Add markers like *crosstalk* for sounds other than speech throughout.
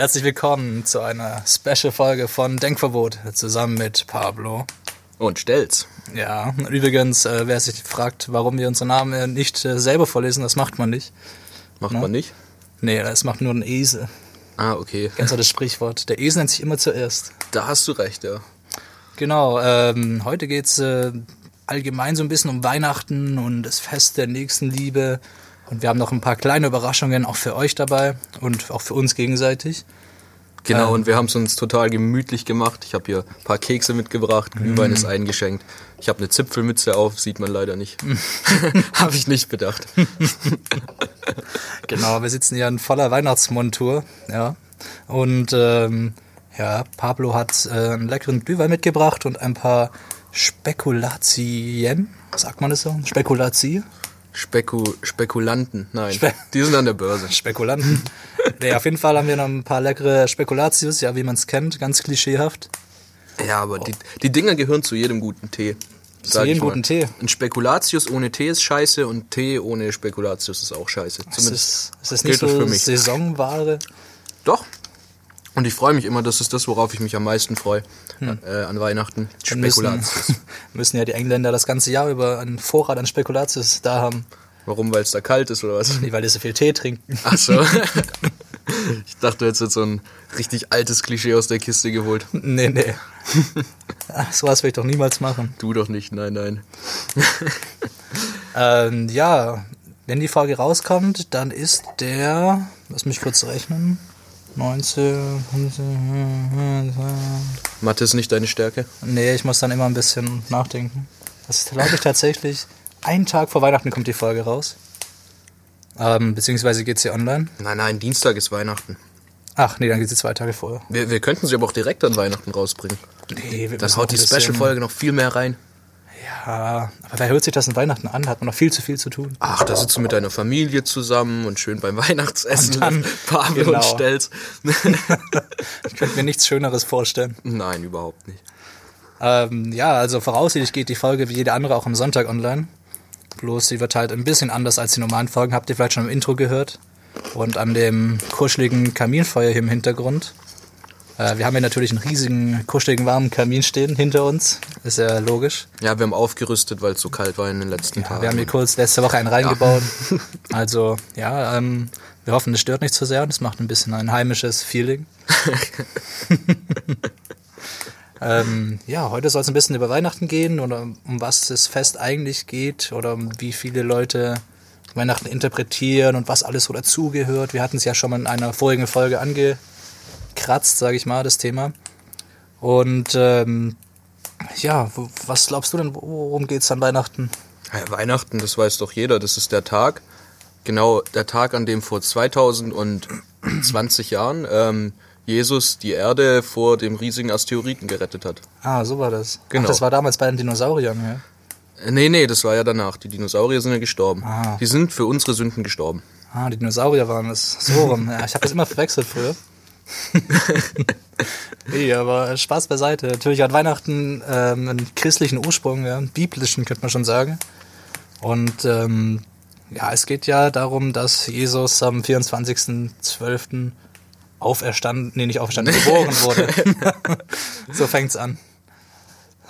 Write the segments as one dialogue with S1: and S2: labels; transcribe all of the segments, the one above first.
S1: herzlich willkommen zu einer Special-Folge von Denkverbot zusammen mit Pablo.
S2: Und stell's.
S1: Ja, übrigens, äh, wer sich fragt, warum wir unseren Namen nicht äh, selber vorlesen, das macht man nicht.
S2: Macht
S1: Na?
S2: man nicht?
S1: Nee, das macht nur ein Esel.
S2: Ah, okay.
S1: Du das Sprichwort? Der Esel nennt sich immer zuerst.
S2: Da hast du recht, ja.
S1: Genau, ähm, heute geht's äh, allgemein so ein bisschen um Weihnachten und das Fest der Nächstenliebe. Und wir haben noch ein paar kleine Überraschungen auch für euch dabei und auch für uns gegenseitig.
S2: Genau,
S1: Ähm.
S2: und wir haben es uns total gemütlich gemacht. Ich habe hier ein paar Kekse mitgebracht, Glühwein
S1: Mm.
S2: ist eingeschenkt. Ich habe eine Zipfelmütze auf, sieht man leider nicht. *laughs* *laughs* habe ich nicht bedacht.
S1: Genau, wir sitzen hier in voller Weihnachtsmontur, ja. Und ähm, ja, Pablo hat äh, einen leckeren Glühwein mitgebracht und ein paar Spekulatien. Sagt man das so? Spekulatie?
S2: Speku Spekulanten, nein,
S1: Spe-
S2: die sind an der Börse. *laughs*
S1: Spekulanten. nee, auf jeden Fall haben wir noch ein paar leckere Spekulatius, ja, wie man es kennt, ganz klischeehaft.
S2: Ja, aber die, die Dinger gehören zu jedem guten Tee. sag
S1: jedem guten Tee.
S2: Ein Spekulatius ohne Tee ist scheiße und Tee ohne Spekulatius ist auch scheiße.
S1: Ist das, ist das nicht so
S2: für mich.
S1: Saisonware?
S2: Doch. Und ich freue mich immer, das ist das, worauf ich mich am meisten freue äh, an Weihnachten.
S1: Dann müssen,
S2: Spekulatius. *laughs*
S1: müssen ja die Engländer das ganze Jahr über einen Vorrat an Spekulatius da haben.
S2: Warum? Weil es da kalt ist oder was?
S1: Nee, weil die so viel Tee trinken.
S2: Ach so. *laughs* ich dachte, jetzt wird so ein richtig altes Klischee aus der Kiste geholt.
S1: Nee, nee. Ach, sowas will ich doch niemals machen.
S2: Du doch nicht, nein, nein. *laughs*
S1: Ähm, ja, wenn die Folge rauskommt, dann ist der, lass mich kurz rechnen, 19,
S2: Mathe ist nicht deine Stärke.
S1: nee, ich muss dann immer ein bisschen nachdenken. Das ist, glaube ich, tatsächlich, einen Tag vor Weihnachten kommt die Folge raus. Ähm, beziehungsweise geht sie online.
S2: Nein, nein, Dienstag ist Weihnachten.
S1: Ach, nee, dann geht sie zwei Tage vorher.
S2: Wir, wir könnten sie aber auch direkt an Weihnachten rausbringen.
S1: Nee, wir
S2: Dann
S1: müssen
S2: haut die Special-Folge noch viel mehr rein.
S1: Ja, aber wer hört sich das an Weihnachten an? Hat man noch viel zu viel zu tun.
S2: Ach, da sitzt du mit deiner Familie zusammen und schön beim Weihnachtsessen.
S1: Und dann- *laughs*
S2: Pavel
S1: genau.
S2: und stellst. *laughs* *laughs*
S1: Ich könnte mir nichts Schöneres vorstellen.
S2: Nein, überhaupt nicht.
S1: Ähm, ja, also voraussichtlich geht die Folge wie jede andere auch am Sonntag online. Bloß sie wird halt ein bisschen anders als die normalen Folgen. Habt ihr vielleicht schon im Intro gehört? Und an dem kuscheligen Kaminfeuer hier im Hintergrund. Äh, wir haben hier natürlich einen riesigen, kuscheligen, warmen Kamin stehen hinter uns. Ist ja logisch.
S2: Ja, wir haben aufgerüstet, weil es so kalt war in den letzten Tagen.
S1: Wir haben hier kurz letzte Woche einen reingebaut. *laughs* Also, ja, ähm, wir hoffen, es stört nicht zu sehr und es macht ein bisschen ein heimisches Feeling. *laughs* ähm, ja, heute soll es ein bisschen über Weihnachten gehen oder um was das Fest eigentlich geht oder um wie viele Leute Weihnachten interpretieren und was alles so dazugehört. Wir hatten es ja schon mal in einer vorigen Folge angekratzt, sage ich mal, das Thema. Und ähm, ja, was glaubst du denn, worum geht es an Weihnachten?
S2: Ja, Weihnachten, das weiß doch jeder, das ist der Tag, genau der Tag, an dem vor 2020 Jahren ähm, Jesus die Erde vor dem riesigen Asteroiden gerettet hat.
S1: Ah, so war das.
S2: Genau.
S1: Ach, das war damals bei den Dinosauriern, ja.
S2: Nee, nee, das war ja danach. Die Dinosaurier sind ja gestorben.
S1: Ah.
S2: Die sind für unsere Sünden gestorben.
S1: Ah, die Dinosaurier waren das. So rum. *laughs* Ja, ich habe das immer verwechselt früher. *laughs* nee, aber Spaß beiseite. Natürlich hat Weihnachten ähm, einen christlichen Ursprung, ja, einen biblischen, könnte man schon sagen. Und ähm, ja, es geht ja darum, dass Jesus am 24.12. auferstanden, nee, nicht auferstanden, geboren wurde. *laughs* so fängt's an.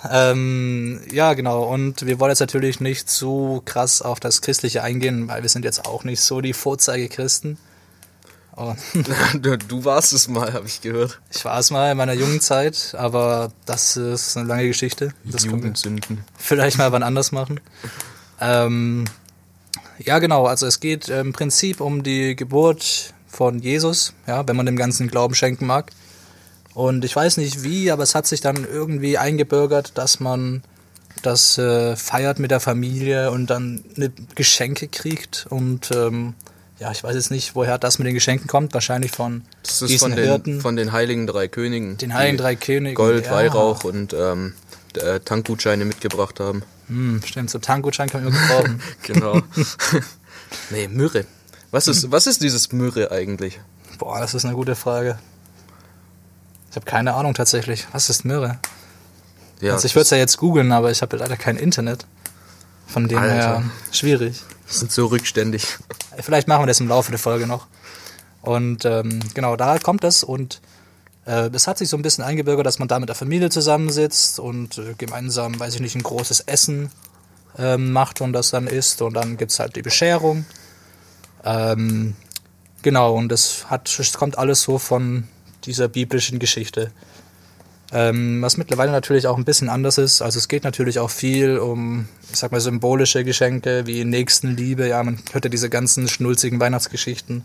S1: Ähm, ja, genau. Und wir wollen jetzt natürlich nicht so krass auf das Christliche eingehen, weil wir sind jetzt auch nicht so die Vorzeigechristen. Oh, *laughs*
S2: du, warst es mal, habe ich gehört.
S1: ich war es mal in meiner jungen Zeit, aber das ist eine lange Geschichte. Das
S2: Jugendsünden.
S1: vielleicht mal wann anders machen. Ähm, ja, genau. Also es geht im Prinzip um die Geburt von Jesus, ja, wenn man dem ganzen Glauben schenken mag. Und ich weiß nicht wie, aber es hat sich dann irgendwie eingebürgert, dass man das äh, feiert mit der Familie und dann ne Geschenke kriegt und ähm, ja, ich weiß jetzt nicht, woher das mit den Geschenken kommt. Wahrscheinlich von
S2: Das ist
S1: diesen
S2: von den,
S1: Hirten.
S2: von den heiligen drei Königen.
S1: Den heiligen drei Königen,
S2: Gold,
S1: ja.
S2: Weihrauch und ähm, äh, Tankgutscheine mitgebracht haben.
S1: hm, stimmt, so Tankgutschein kann man immer gebrauchen. *laughs*
S2: Genau. *laughs* nee, Myrrhe. Was ist, was ist dieses Myrrhe eigentlich?
S1: Boah, das ist eine gute Frage. Ich habe keine Ahnung tatsächlich. Was ist Myrrhe?
S2: Ja,
S1: also ich würde es ja jetzt googeln, aber ich habe leider kein Internet. Von dem
S2: Alter.
S1: her schwierig.
S2: Das sind so rückständig.
S1: Vielleicht machen wir das im Laufe der Folge noch. Und ähm, genau, da kommt es und äh, es hat sich so ein bisschen eingebürgert, dass man da mit der Familie zusammensitzt und äh, gemeinsam, weiß ich nicht, ein großes Essen ähm, macht und das dann isst und dann gibt's halt die Bescherung. Ähm, genau, und das es kommt alles so von dieser biblischen Geschichte. Ähm, was mittlerweile natürlich auch ein bisschen anders ist. Also es geht natürlich auch viel um, ich sag mal, symbolische Geschenke wie Nächstenliebe. Ja, man hört ja diese ganzen schnulzigen Weihnachtsgeschichten.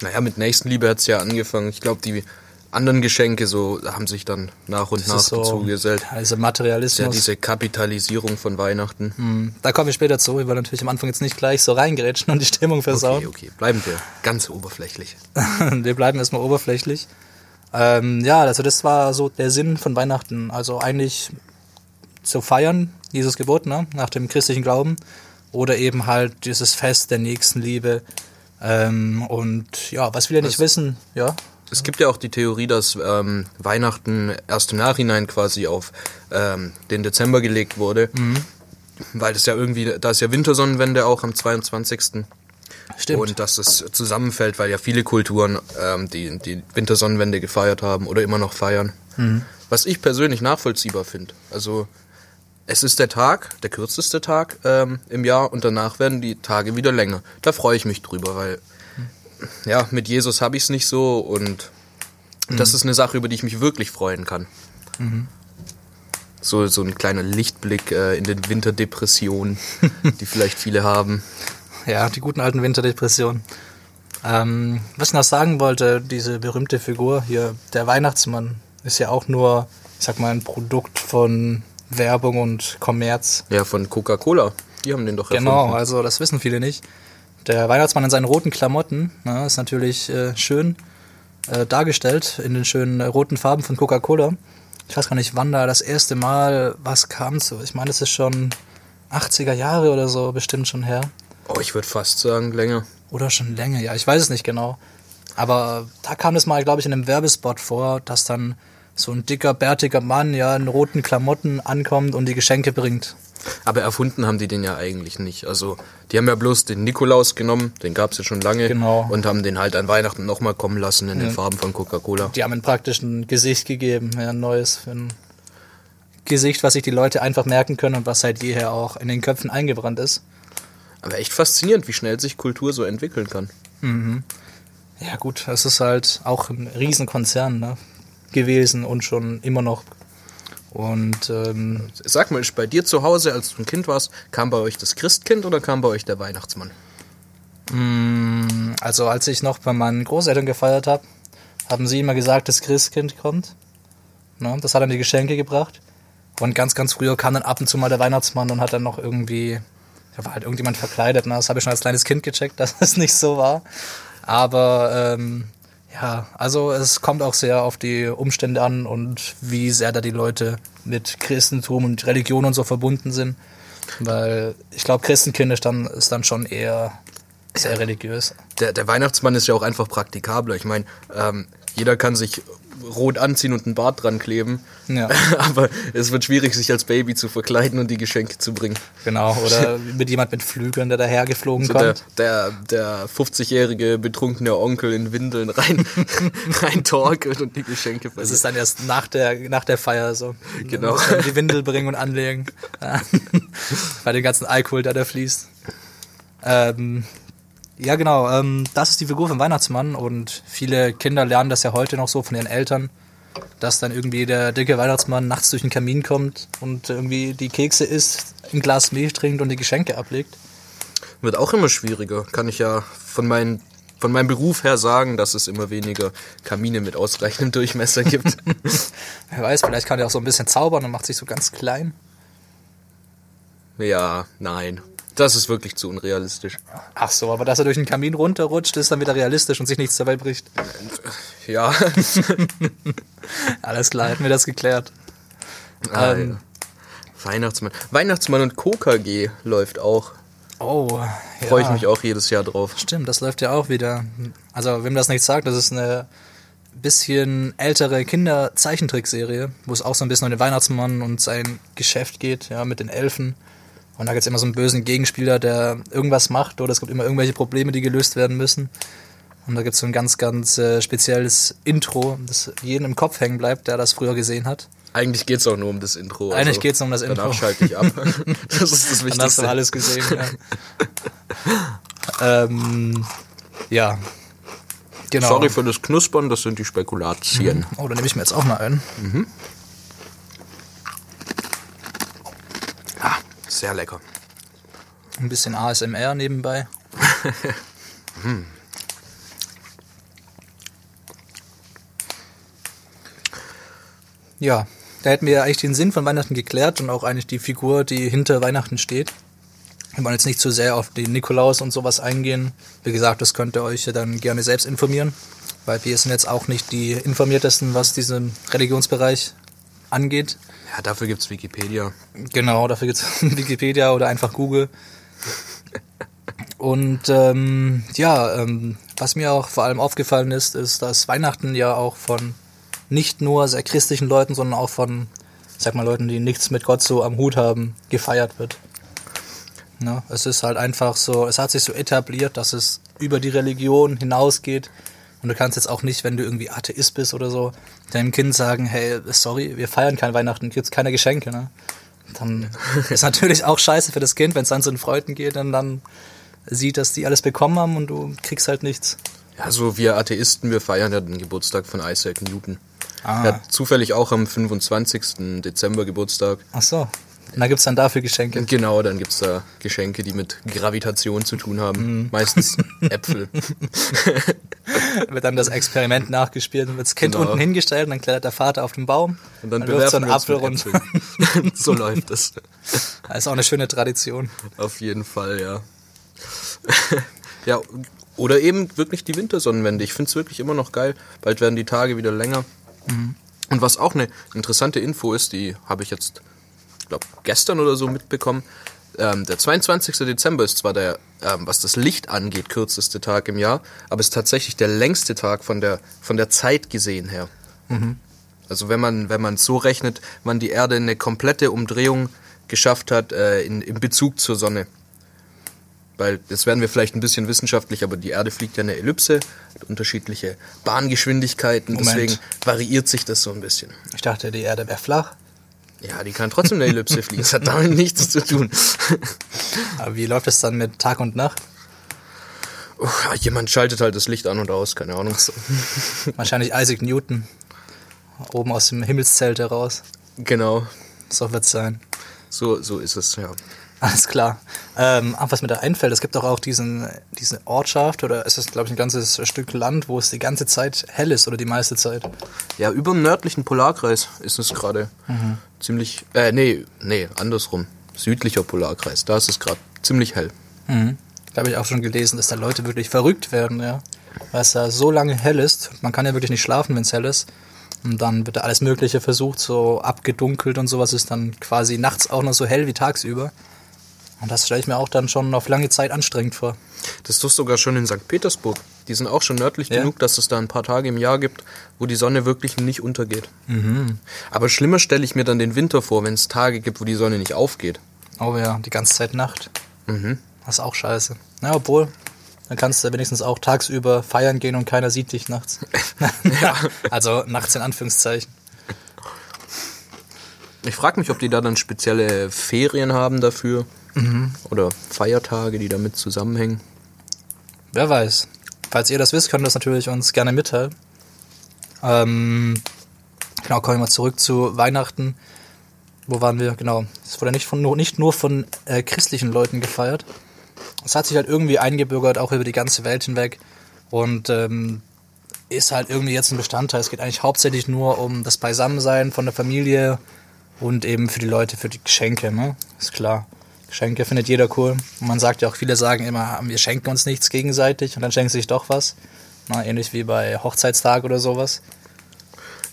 S2: Naja, mit Nächstenliebe hat's ja angefangen. Ich glaube, die anderen Geschenke so haben sich dann nach und
S1: Das
S2: nach
S1: so,
S2: dazugesellt.
S1: ja, dieser
S2: Ja,
S1: Materialismus.
S2: diese Kapitalisierung von Weihnachten.
S1: Hm, da kommen wir später zu. Wir wollen natürlich am Anfang jetzt nicht gleich so reingerätschen und die Stimmung versauen.
S2: Okay, okay, bleiben wir ganz oberflächlich. *laughs*
S1: wir bleiben erstmal oberflächlich. Ähm, ja, also das war so der Sinn von Weihnachten. Also eigentlich zu feiern, Jesus Geburt, ne? nach dem christlichen Glauben. Oder eben halt dieses Fest der Nächstenliebe. Ähm, und ja, was viele nicht wissen, ja,
S2: Es gibt ja auch die Theorie, dass ähm, Weihnachten erst im Nachhinein quasi auf ähm, den Dezember gelegt wurde. Weil das ja irgendwie, da ist ja Wintersonnenwende auch am 22.
S1: stimmt.
S2: Und dass es zusammenfällt, weil ja viele Kulturen ähm, die, die Wintersonnenwende gefeiert haben oder immer noch feiern. Was ich persönlich nachvollziehbar finde. Also es ist der Tag, der kürzeste Tag ähm, im Jahr und danach werden die Tage wieder länger. Da freue ich mich drüber, weil ja, mit Jesus habe ich es nicht so und das ist eine Sache, über die ich mich wirklich freuen kann. So, so ein kleiner Lichtblick äh, in den Winterdepressionen, *laughs* die vielleicht viele haben.
S1: Ja, die guten alten Winterdepressionen. Ähm, was ich noch sagen wollte, diese berühmte Figur hier, der Weihnachtsmann, ist ja auch nur, ich sag mal, ein Produkt von Werbung und Kommerz.
S2: Ja, von Coca-Cola. Die haben den doch
S1: Genau,
S2: erfunden.
S1: also das wissen viele nicht. Der Weihnachtsmann in seinen roten Klamotten na, ist natürlich äh, schön äh, dargestellt in den schönen äh, roten Farben von Coca-Cola. Ich weiß gar nicht, wann da das erste Mal was kam zu. Ich meine, das ist schon 80er Jahre oder so bestimmt schon her.
S2: Oh, ich würde fast sagen, länger.
S1: Oder schon länger, ja, ich weiß es nicht genau. Aber da kam es mal, glaube ich, in einem Werbespot vor, dass dann so ein dicker, bärtiger Mann ja in roten Klamotten ankommt und die Geschenke bringt.
S2: Aber erfunden haben die den ja eigentlich nicht. Also, die haben ja bloß den Nikolaus genommen, den gab's ja schon lange.
S1: Genau.
S2: Und haben den halt an Weihnachten nochmal kommen lassen in den
S1: Ja.
S2: Farben von Coca-Cola.
S1: Die haben ihm praktisch ein Gesicht gegeben, ja, ein neues ein Gesicht, was sich die Leute einfach merken können und was seit jeher auch in den Köpfen eingebrannt ist.
S2: Aber echt faszinierend, wie schnell sich Kultur so entwickeln kann.
S1: Ja gut, es ist halt auch ein Riesenkonzern ne, gewesen und schon immer noch. Und ähm,
S2: Sag mal, bei dir zu Hause, als du ein Kind warst, kam bei euch das Christkind oder kam bei euch der Weihnachtsmann?
S1: Also als ich noch bei meinen Großeltern gefeiert habe, haben sie immer gesagt, das Christkind kommt. Ne? Das hat dann die Geschenke gebracht. Und ganz, ganz früher kam dann ab und zu mal der Weihnachtsmann und hat dann noch irgendwie, da war halt irgendjemand verkleidet. Ne? Das habe ich schon als kleines Kind gecheckt, *laughs* dass es nicht so war. Aber ähm, ja, also es kommt auch sehr auf die Umstände an und wie sehr da die Leute mit Christentum und Religion und so verbunden sind. Weil ich glaube, Christenkind ist dann, ist dann schon eher sehr religiös.
S2: Der, der Weihnachtsmann ist ja auch einfach praktikabler. Ich meine, ähm, jeder kann sich rot anziehen und einen Bart dran kleben.
S1: Ja. *laughs*
S2: Aber es wird schwierig, sich als Baby zu verkleiden und die Geschenke zu bringen.
S1: Genau, oder *laughs* mit jemand mit Flügeln, der dahergeflogen
S2: So der,
S1: kommt.
S2: der, der 50-jährige betrunkene Onkel in Windeln rein, *laughs* rein torkelt und die Geschenke
S1: Das
S2: verliert.
S1: ist dann erst nach der, nach der Feier so.
S2: Genau.
S1: Die Windel bringen und anlegen. Bei dem ganzen Alkohol, der da fließt. Ähm, ja, genau. Ähm, das ist die Figur vom Weihnachtsmann und viele Kinder lernen das ja heute noch so von ihren Eltern, dass dann irgendwie der dicke Weihnachtsmann nachts durch den Kamin kommt und irgendwie die Kekse isst, ein Glas Milch trinkt und die Geschenke ablegt.
S2: Wird auch immer schwieriger. Kann ich ja von, mein, von meinem Beruf her sagen, dass es immer weniger Kamine mit ausreichendem Durchmesser gibt. *laughs*
S1: Wer weiß, vielleicht kann er auch so ein bisschen zaubern und macht sich so ganz klein.
S2: ja, nein. Das ist wirklich zu unrealistisch.
S1: Ach so, aber dass er durch den Kamin runterrutscht, ist dann wieder realistisch und sich nichts dabei bricht.
S2: Ja. *laughs*
S1: Alles klar, hätten wir das geklärt.
S2: Ah,
S1: Ähm.
S2: ja. Weihnachtsmann. Weihnachtsmann und KKG läuft auch.
S1: Oh, ja.
S2: Freue ich mich auch jedes Jahr drauf.
S1: Stimmt, das läuft ja auch wieder. Also, wem das nicht sagt, das ist eine bisschen ältere Kinder-Zeichentrickserie, wo es auch so ein bisschen um den Weihnachtsmann und sein Geschäft geht, ja, mit den Elfen. Und da gibt es immer so einen bösen Gegenspieler, der irgendwas macht, oder es gibt immer irgendwelche Probleme, die gelöst werden müssen. Und da gibt es so ein ganz, ganz äh, spezielles Intro, das jedem im Kopf hängen bleibt, der das früher gesehen hat.
S2: Eigentlich geht's auch nur um das Intro. also
S1: Eigentlich geht's um das Intro.
S2: Danach schalte ich ab. *laughs* Das ist das
S1: Dann hast du
S2: Wichtigste.
S1: alles gesehen. Ja. ähm, ja. Genau.
S2: Sorry für das Knuspern, das sind die Spekulatien.
S1: Oh, dann nehme ich mir jetzt auch mal ein.
S2: Ah, sehr lecker.
S1: Ein bisschen ASMR nebenbei. *laughs* ja, da hätten wir eigentlich den Sinn von Weihnachten geklärt und auch eigentlich die Figur, die hinter Weihnachten steht. Wir wollen jetzt nicht zu sehr auf den Nikolaus und sowas eingehen. Wie gesagt, das könnt ihr euch ja dann gerne selbst informieren, weil wir sind jetzt auch nicht die informiertesten, was diesen Religionsbereich angeht.
S2: Ja, dafür gibt's Wikipedia.
S1: Genau, dafür gibt's *laughs* Wikipedia oder einfach Google. Und ähm, ja, ähm, was mir auch vor allem aufgefallen ist, ist, dass Weihnachten ja auch von nicht nur sehr christlichen Leuten, sondern auch von, sag mal, Leuten, die nichts mit Gott so am Hut haben, gefeiert wird. Ne? Es ist halt einfach so, es hat sich so etabliert, dass es über die Religion hinausgeht. Und du kannst jetzt auch nicht, wenn du irgendwie Atheist bist oder so, deinem Kind sagen, hey, sorry, wir feiern kein Weihnachten, gibt's keine Geschenke, ne? Dann *laughs* ist natürlich auch scheiße für das Kind, wenn es dann zu den Freunden geht und dann sieht, dass die alles bekommen haben und du kriegst halt nichts.
S2: Ja, so wir Atheisten, wir feiern ja den Geburtstag von Isaac Newton.
S1: Ah.
S2: Er hat zufällig auch am 25. Dezember Geburtstag.
S1: Ach so. Und da gibt's dann dafür Geschenke.
S2: Genau, dann gibt's da Geschenke, die mit Gravitation zu tun haben.
S1: Mhm.
S2: Meistens *laughs* Äpfel.
S1: Wird dann das Experiment nachgespielt und wird das Kind
S2: Genau.
S1: unten hingestellt und dann klettert der Vater auf den Baum
S2: Und dann
S1: wirft so einen Apfel runter. *laughs*
S2: So läuft es.
S1: Das ist auch eine schöne Tradition.
S2: Auf jeden Fall, ja. *laughs* ja, oder eben wirklich die Wintersonnenwende. Ich find's wirklich immer noch geil. Bald werden die Tage wieder länger. Und was auch eine interessante Info ist, die habe ich jetzt, glaube gestern oder so mitbekommen. Ähm, der 22. Dezember ist zwar der, ähm, was das Licht angeht, kürzeste Tag im Jahr, aber ist tatsächlich der längste Tag von der, von der Zeit gesehen her. Also wenn man wenn man so rechnet, wann die Erde eine komplette Umdrehung geschafft hat äh, in, in Bezug zur Sonne. Weil das werden wir vielleicht ein bisschen wissenschaftlich, aber die Erde fliegt ja eine Ellipse, hat unterschiedliche Bahngeschwindigkeiten,
S1: Moment.
S2: deswegen variiert sich das so ein bisschen.
S1: Ich dachte, die Erde wäre flach.
S2: Ja, die kann trotzdem eine Ellipse fliegen, das hat damit nichts zu tun. *laughs*
S1: Aber wie läuft es dann mit Tag und Nacht?
S2: Uff, jemand schaltet halt das Licht an und aus, keine Ahnung.
S1: Wahrscheinlich Isaac Newton. Oben aus dem Himmelszelt heraus.
S2: Genau,
S1: So wird's sein.
S2: so, so ist es, ja.
S1: Alles klar. Ähm, ach, was mir da einfällt, es gibt doch auch diesen, diese Ortschaft oder es ist, glaube ich, ein ganzes Stück Land, wo es die ganze Zeit hell ist oder die meiste Zeit.
S2: Ja, über dem nördlichen Polarkreis ist es gerade ziemlich, äh, nee, nee, andersrum. Südlicher Polarkreis, da ist es gerade ziemlich hell.
S1: Da habe ich auch schon gelesen, dass da Leute wirklich verrückt werden, ja. Weil es da so lange hell ist. Man kann ja wirklich nicht schlafen, wenn es hell ist. Und dann wird da alles Mögliche versucht, so abgedunkelt und sowas ist dann quasi nachts auch noch so hell wie tagsüber. Und das stelle ich mir auch dann schon auf lange Zeit anstrengend vor.
S2: Das ist doch sogar schon in St. Petersburg. Die sind auch schon nördlich
S1: Ja.
S2: genug, dass es da ein paar Tage im Jahr gibt, wo die Sonne wirklich nicht untergeht. Aber schlimmer stelle ich mir dann den Winter vor, wenn es Tage gibt, wo die Sonne nicht aufgeht.
S1: Oh ja, die ganze Zeit Nacht. Das ist auch scheiße. Na, obwohl, dann kannst du wenigstens auch tagsüber feiern gehen und keiner sieht dich nachts. *laughs*
S2: Ja. *laughs*
S1: Also nachts in Anführungszeichen.
S2: Ich frage mich, ob die da dann spezielle Ferien haben dafür. Oder Feiertage, die damit zusammenhängen.
S1: Wer weiß. Falls ihr das wisst, könnt ihr das natürlich uns gerne mitteilen. Ähm, genau, kommen wir mal zurück zu Weihnachten. Wo waren wir? Genau. Es wurde nicht, von, nicht nur von äh, christlichen Leuten gefeiert. Es hat sich halt irgendwie eingebürgert, auch über die ganze Welt hinweg. Und ähm, ist halt irgendwie jetzt ein Bestandteil. Es geht eigentlich hauptsächlich nur um das Beisammensein von der Familie und eben für die Leute, für die Geschenke, ne? Ist klar. Geschenke findet jeder cool. Und man sagt ja auch, viele sagen immer, wir schenken uns nichts gegenseitig und dann schenken sie sich doch was. Na, ähnlich wie bei Hochzeitstag oder sowas.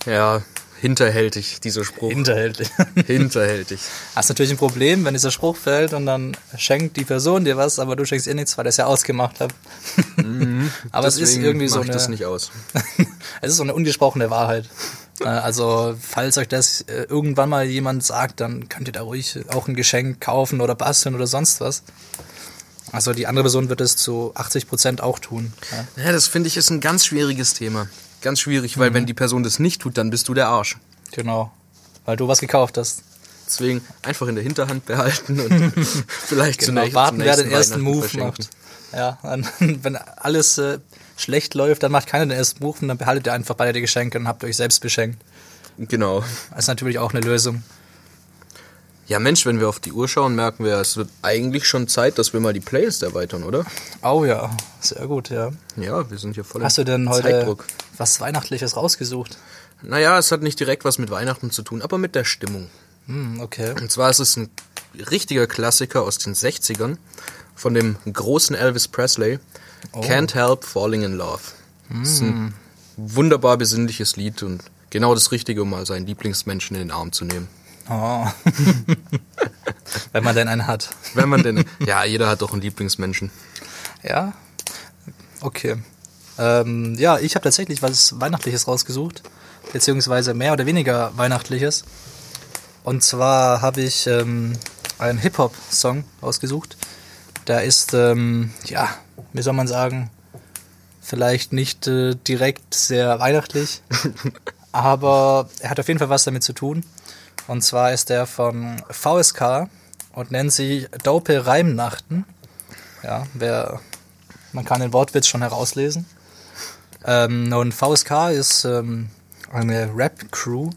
S2: Ja, hinterhältig, dieser Spruch.
S1: Hinterhältig. *laughs*
S2: hinterhältig.
S1: Das ist natürlich ein Problem, wenn dieser Spruch fällt und dann schenkt die Person dir was, aber du schenkst ihr nichts, weil ich es ja ausgemacht habe. *laughs* aber es ist irgendwie so
S2: ich
S1: eine,
S2: das nicht aus. *laughs*
S1: es ist so eine ungesprochene Wahrheit. Äh, Also, falls euch das äh, irgendwann mal jemand sagt, dann könnt ihr da ruhig auch ein Geschenk kaufen oder basteln oder sonst was. Also, die andere Person wird es zu 80% auch tun. Ja.
S2: Ja, das finde ich ist ein ganz schwieriges Thema. Ganz schwierig, weil wenn die Person das nicht tut, dann bist du der Arsch.
S1: Genau. Weil du was gekauft hast.
S2: Deswegen einfach in der Hinterhand behalten und *laughs* vielleicht
S1: Genau,
S2: zunächst
S1: warten, wer den ersten Move macht. Ja, *laughs* wenn alles äh, schlecht läuft, dann macht keiner den ersten Move und dann behaltet ihr einfach beide die Geschenke und habt euch selbst beschenkt.
S2: Genau.
S1: Das ist natürlich auch eine Lösung.
S2: Ja, Mensch, wenn wir auf die Uhr schauen, merken wir, es wird eigentlich schon Zeit, dass wir mal die Playlist erweitern, oder?
S1: Oh ja, sehr gut, ja.
S2: Ja, wir sind hier voll im
S1: Hast du denn heute
S2: Zeitdruck.
S1: was Weihnachtliches rausgesucht?
S2: Naja, es hat nicht direkt was mit Weihnachten zu tun, aber mit der Stimmung.
S1: Hm, okay.
S2: Und zwar ist es ein richtiger Klassiker aus den 60ern von dem großen Elvis Presley.
S1: Oh.
S2: Can't Help Falling in Love. Das ist ein wunderbar besinnliches Lied und genau das Richtige, um mal seinen Lieblingsmenschen in den Arm zu nehmen.
S1: Oh. *laughs* Wenn man denn einen hat.
S2: Wenn man denn. ja, jeder hat doch einen Lieblingsmenschen.
S1: Ja, okay. Ähm, ja, ich habe tatsächlich was Weihnachtliches rausgesucht, beziehungsweise mehr oder weniger Weihnachtliches. Und zwar habe ich ähm, einen Hip-Hop-Song rausgesucht. Der ist, ähm, ja, wie soll man sagen, vielleicht nicht äh, direkt sehr weihnachtlich, *laughs* aber er hat auf jeden Fall was damit zu tun. Und zwar ist der von VSK und nennt sich Dope Reimnachten. Ja, wer, man kann den Wortwitz schon herauslesen. Ähm, und VSK ist ähm, eine Rap-Crew,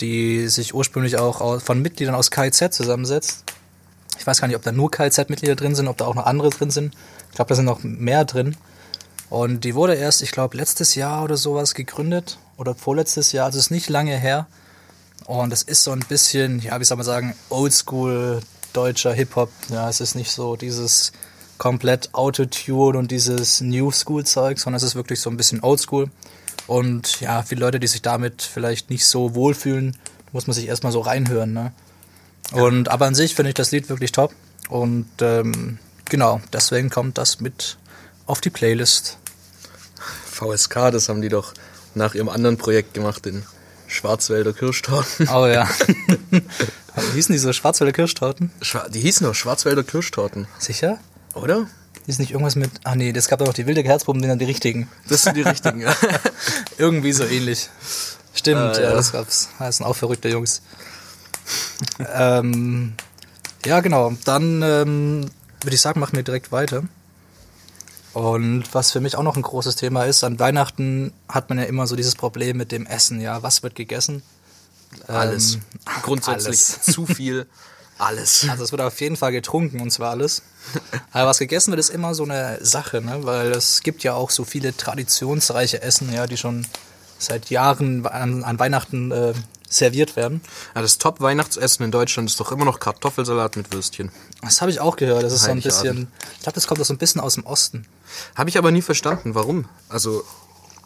S1: die sich ursprünglich auch von Mitgliedern aus KIZ zusammensetzt. Ich weiß gar nicht, ob da nur KIZ-Mitglieder drin sind, ob da auch noch andere drin sind. Ich glaube, da sind noch mehr drin. Und die wurde erst, ich glaube, letztes Jahr oder sowas gegründet. Oder vorletztes Jahr, also es ist nicht lange her. Und es ist so ein bisschen, ja, wie soll man sagen, oldschool deutscher Hip-Hop. Ja, es ist nicht so dieses komplett Autotune und dieses New School Zeug, sondern es ist wirklich so ein bisschen oldschool. Und ja, viele Leute, die sich damit vielleicht nicht so wohlfühlen, muss man sich erstmal so reinhören, ne? Und aber an sich finde ich das Lied wirklich top. Und ähm, genau, deswegen kommt das mit auf die Playlist.
S2: VSK, das haben die doch nach ihrem anderen Projekt gemacht, den Schwarzwälder Kirschtorten.
S1: Oh ja. *laughs* Wie hießen diese Schwarzwälder Kirschtorten?
S2: Schwa- Die hießen doch Schwarzwälder Kirschtorten,
S1: Sicher?
S2: oder?
S1: Ist nicht irgendwas mit. Ah nee, das gab doch noch die wilde Herzproben, die dann die richtigen.
S2: Das sind die richtigen. ja. *laughs*
S1: Irgendwie so ähnlich. Stimmt,
S2: Ah,
S1: ja,
S2: ja.
S1: das gab's. Das sind auch verrückte Jungs. *laughs* ähm, ja, genau. Dann ähm, würde ich sagen, machen wir direkt weiter. Und was für mich auch noch ein großes Thema ist, an Weihnachten hat man ja immer so dieses Problem mit dem Essen, ja. Was wird gegessen?
S2: Alles.
S1: Ähm,
S2: Grundsätzlich
S1: alles.
S2: zu viel. *laughs* Alles.
S1: Also es wird auf jeden Fall getrunken und zwar alles. Aber was gegessen wird, ist immer so eine Sache, ne? weil es gibt ja auch so viele traditionsreiche Essen, ja, die schon seit Jahren an, an Weihnachten äh, serviert werden.
S2: Ja, das Top-Weihnachtsessen in Deutschland ist doch immer noch Kartoffelsalat mit Würstchen.
S1: Das habe ich auch gehört. Das ist so ein bisschen, ich glaube, das kommt auch so ein bisschen aus dem Osten.
S2: Habe ich aber nie verstanden, warum. Also,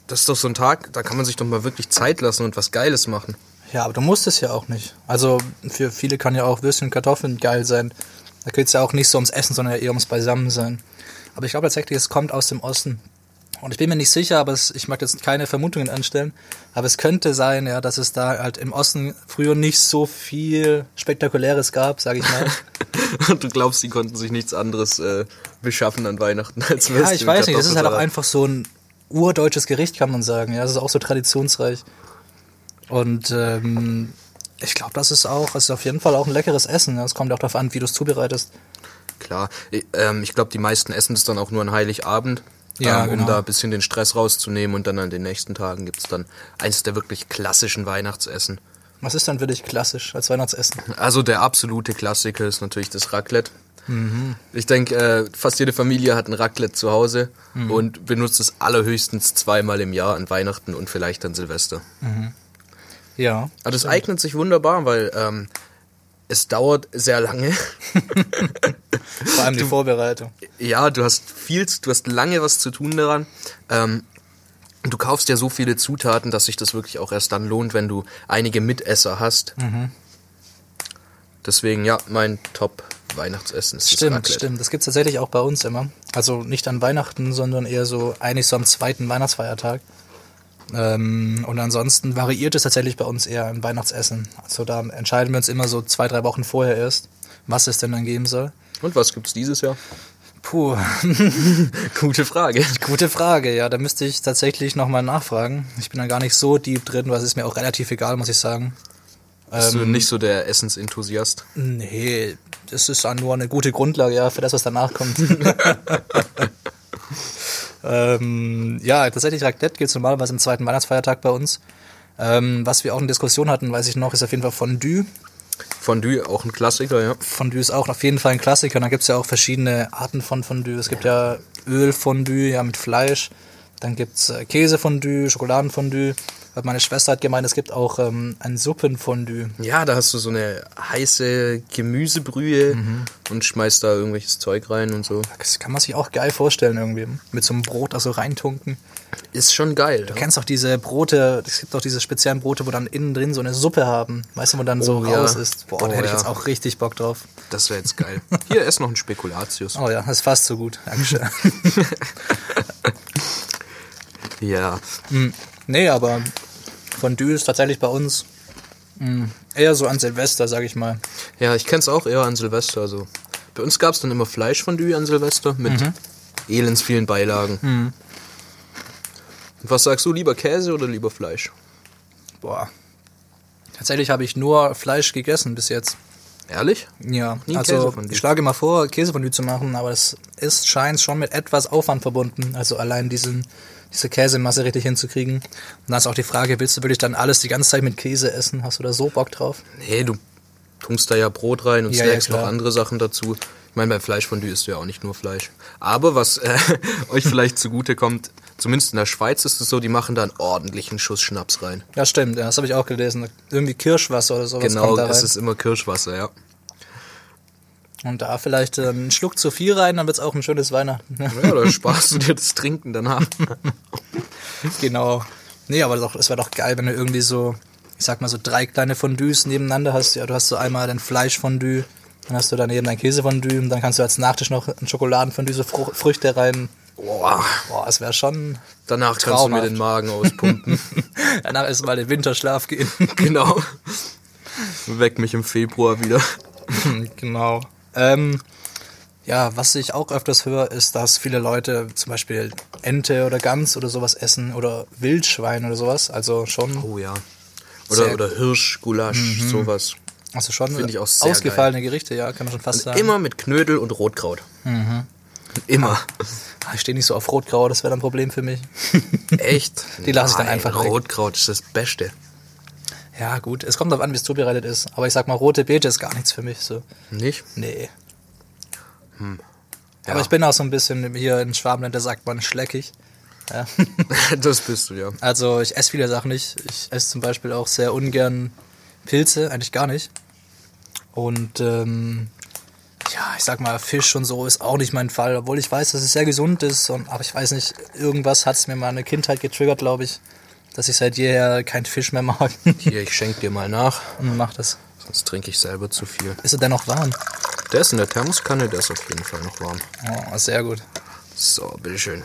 S2: das ist doch so ein Tag, da kann man sich doch mal wirklich Zeit lassen und was Geiles machen.
S1: Ja, aber du musst es ja auch nicht. Also für viele kann ja auch Würstchen und Kartoffeln geil sein. Da geht es ja auch nicht so ums Essen, sondern eher ums Beisammensein. Aber ich glaube tatsächlich, es kommt aus dem Osten. Und ich bin mir nicht sicher, aber es, ich mag jetzt keine Vermutungen anstellen. Aber es könnte sein, ja, dass es da halt im Osten früher nicht so viel Spektakuläres gab, sage ich mal. *laughs*
S2: Und du glaubst, die konnten sich nichts anderes äh, beschaffen an Weihnachten als
S1: ja, ich weiß nicht. Das ist halt auch einfach so ein urdeutsches Gericht, kann man sagen. Ja, das ist auch so traditionsreich. Und ähm, ich glaube, das ist auch, es ist auf jeden Fall auch ein leckeres Essen. Es kommt auch darauf an, wie du es zubereitest.
S2: Klar, ich, ähm, ich glaube, die meisten essen es dann auch nur an Heiligabend,
S1: Ja,
S2: ähm, um
S1: genau.
S2: da ein bisschen den Stress rauszunehmen und dann an den nächsten Tagen gibt's dann eins der wirklich klassischen Weihnachtsessen.
S1: Was ist dann für dich klassisch als Weihnachtsessen?
S2: Also der absolute Klassiker ist natürlich das Raclette.
S1: Mhm.
S2: Ich denke, äh, fast jede Familie hat ein Raclette zu Hause
S1: Mhm.
S2: und benutzt es allerhöchstens zweimal im Jahr an Weihnachten und vielleicht an Silvester.
S1: Ja.
S2: Aber das eignet sich wunderbar, weil ähm, Es dauert sehr lange. *laughs*
S1: Vor allem die Vorbereitung.
S2: Ja, du hast viel, du hast lange was zu tun daran. Ähm, du kaufst ja so viele Zutaten, dass sich das wirklich auch erst dann lohnt, wenn du einige Mitesser hast.
S1: Mhm.
S2: Deswegen, ja, mein Top-Weihnachtsessen ist das
S1: Stimmt,
S2: Raclette.
S1: stimmt. Das gibt's tatsächlich auch bei uns immer. Also nicht an Weihnachten, sondern eher so eigentlich so am zweiten Weihnachtsfeiertag. Ähm, und ansonsten variiert es tatsächlich bei uns eher im Weihnachtsessen. Also da entscheiden wir uns immer so zwei, drei Wochen vorher erst, was es denn dann geben soll.
S2: Und was gibt's dieses Jahr?
S1: Puh, *laughs*
S2: Gute Frage.
S1: gute Frage. Ja, da müsste ich tatsächlich nochmal nachfragen. Ich bin da gar nicht so deep drin, was ist mir auch relativ egal, muss ich sagen.
S2: Bist
S1: Ähm,
S2: du nicht so der Essensenthusiast?
S1: Nee, das ist dann nur eine gute Grundlage, ja, für das, was danach kommt. *laughs* *laughs* *laughs* ähm, ja, tatsächlich Raclette gibt es normalerweise am zweiten Weihnachtsfeiertag bei uns. Ähm, was wir auch in Diskussion hatten, weiß ich noch, ist auf jeden Fall Fondue.
S2: Fondue, auch ein Klassiker, ja.
S1: Fondue ist auch auf jeden Fall ein Klassiker. Und dann gibt es ja auch verschiedene Arten von Fondue. Es gibt ja Ölfondue, ja, mit Fleisch. Dann gibt's äh, Käsefondue, Schokoladenfondue. Meine Schwester hat gemeint, es gibt auch ähm, ein Suppenfondue.
S2: Ja, da hast du so eine heiße Gemüsebrühe
S1: Mhm.
S2: und schmeißt da irgendwelches Zeug rein und so.
S1: Das kann man sich auch geil vorstellen irgendwie. Mit so einem Brot da so reintunken.
S2: Ist schon geil.
S1: Du kennst auch diese Brote, es gibt auch diese speziellen Brote, wo dann innen drin so eine Suppe haben. Weißt du, wo dann so
S2: Oh, ja.
S1: raus ist. Boah, da
S2: Oh,
S1: hätte ich
S2: ja.
S1: jetzt auch richtig Bock drauf.
S2: Das wäre jetzt geil. *laughs* Hier, ess noch ein Spekulatius.
S1: Oh ja, das ist fast so gut. Dankeschön. *laughs* *laughs*
S2: Ja.
S1: nee, aber Fondue ist tatsächlich bei uns mh, eher so an Silvester, sag ich mal.
S2: Ja, ich kenn's auch eher an Silvester. Also. Bei uns gab's dann immer Fleischfondue an Silvester mit
S1: Mhm.
S2: elends vielen Beilagen. Und Was sagst du, lieber Käse oder lieber Fleisch?
S1: Boah. Tatsächlich habe ich nur Fleisch gegessen bis jetzt.
S2: Ehrlich?
S1: Ja,
S2: Nie
S1: also ich schlage mal vor, Käsefondue zu machen, aber es ist scheint schon mit etwas Aufwand verbunden. Also allein diesen, diese Käsemasse richtig hinzukriegen. Und dann ist auch die Frage, willst du wirklich dann alles die ganze Zeit mit Käse essen? Hast du da so Bock drauf?
S2: Nee, du tunkst da ja Brot rein und
S1: Ja, ja,
S2: snackst noch andere Sachen dazu. Ich meine, beim Fleischfondue isst du ja auch nicht nur Fleisch. Aber was äh, *laughs* euch vielleicht zugute kommt, zumindest in der Schweiz ist es so, die machen da einen ordentlichen Schuss Schnaps rein.
S1: Ja, stimmt, ja, das habe ich auch gelesen. Irgendwie Kirschwasser oder sowas
S2: genau,
S1: kommt da
S2: es
S1: rein.
S2: ist immer Kirschwasser, ja.
S1: Und da vielleicht äh, einen Schluck zu viel rein, dann wird's auch ein schönes Weihnachten.
S2: Ja, da sparst du dir das Trinken danach. *laughs*
S1: genau. Nee, aber doch, es wäre doch geil, wenn du irgendwie so, ich sag mal so drei kleine Fondues nebeneinander hast. Ja, du hast so einmal dein Fleischfondue, dann hast du daneben dein Käsefondue und dann kannst du als Nachtisch noch ein Schokoladenfondue, so Fru Früchte rein.
S2: Boah,
S1: Boah, es wäre schon.
S2: danach kannst du mir
S1: Traumhaft.
S2: den Magen auspumpen. *laughs*
S1: Danach erstmal den Winterschlaf gehen. *laughs*
S2: genau. Weck mich im Februar wieder.
S1: genau. Ähm, ja, was ich auch öfters höre, ist, dass viele Leute zum Beispiel Ente oder Gans oder sowas essen oder Wildschwein oder sowas. Also schon,
S2: Oh ja. Oder, oder Hirsch, Gulasch, sowas.
S1: also schon
S2: Find ich auch sehr
S1: ausgefallene Gerichte, ja, kann man schon fast sagen.
S2: Immer mit Knödel und Rotkraut. Immer.
S1: Ah, Ich stehe nicht so auf Rotgrau, das wäre dann ein Problem für mich.
S2: Echt?
S1: Die lasse ich dann einfach weg.
S2: Rotkraut ist das Beste.
S1: Ja, gut, es kommt darauf an, wie es zubereitet ist. Aber ich sag mal, rote Beete ist gar nichts für mich. So.
S2: Nicht?
S1: Nee.
S2: Ja.
S1: Aber ich bin auch so ein bisschen hier in Schwabenland, da sagt man schleckig. Ja. *laughs*
S2: das bist du, ja.
S1: Also ich esse viele Sachen nicht. Ich esse zum Beispiel auch sehr ungern Pilze, eigentlich gar nicht. Und ähm, ja, ich sag mal, Fisch und so ist auch nicht mein Fall, obwohl ich weiß, dass es sehr gesund ist. Und, aber ich weiß nicht, irgendwas hat es mir mal in der Kindheit getriggert, glaube ich, dass ich seit jeher keinen Fisch mehr mag. *laughs*
S2: Hier, ich schenk dir mal nach.
S1: Und mach das.
S2: Sonst trinke ich selber zu viel.
S1: Ist er dennoch warm?
S2: Der ist in der Thermoskanne, der ist auf jeden Fall noch warm.
S1: Oh, sehr gut.
S2: So, bitteschön.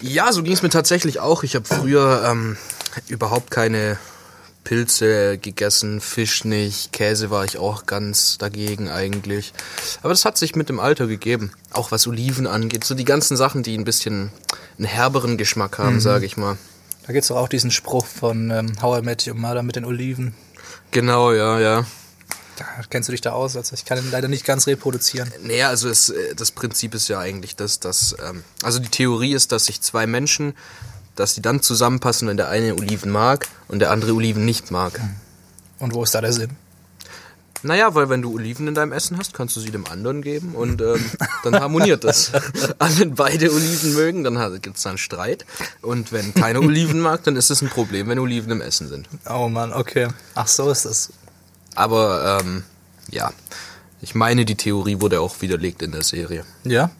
S2: Ja, so ging es mir tatsächlich auch. Ich habe früher ähm, überhaupt keine Pilze gegessen, Fisch nicht, Käse war ich auch ganz dagegen eigentlich. Aber das hat sich mit dem Alter gegeben. Auch was Oliven angeht. So die ganzen Sachen, die ein bisschen einen herberen Geschmack haben, sage ich mal.
S1: Da gibt's doch auch diesen Spruch von ähm, How I Met Your Mother mit den Oliven.
S2: Genau, ja, ja.
S1: Da kennst du dich da aus? Also ich kann ihn leider nicht ganz reproduzieren.
S2: Naja, also es, äh, das Prinzip ist ja eigentlich das, dass, ähm, also die Theorie ist, dass sich zwei Menschen, dass die dann zusammenpassen, wenn der eine Oliven mag und der andere Oliven nicht mag.
S1: Und wo ist da der Sinn?
S2: Naja, weil wenn du Oliven in deinem Essen hast, kannst du sie dem anderen geben und ähm, dann harmoniert das. Aber *laughs* wenn beide Oliven mögen, dann gibt es dann Streit. Und wenn keiner Oliven mag, dann ist es ein Problem, wenn Oliven im Essen sind.
S1: Oh Mann, okay. Ach so ist das.
S2: Aber ähm, ja, ich meine, die Theorie wurde auch widerlegt in der Serie.
S1: Ja.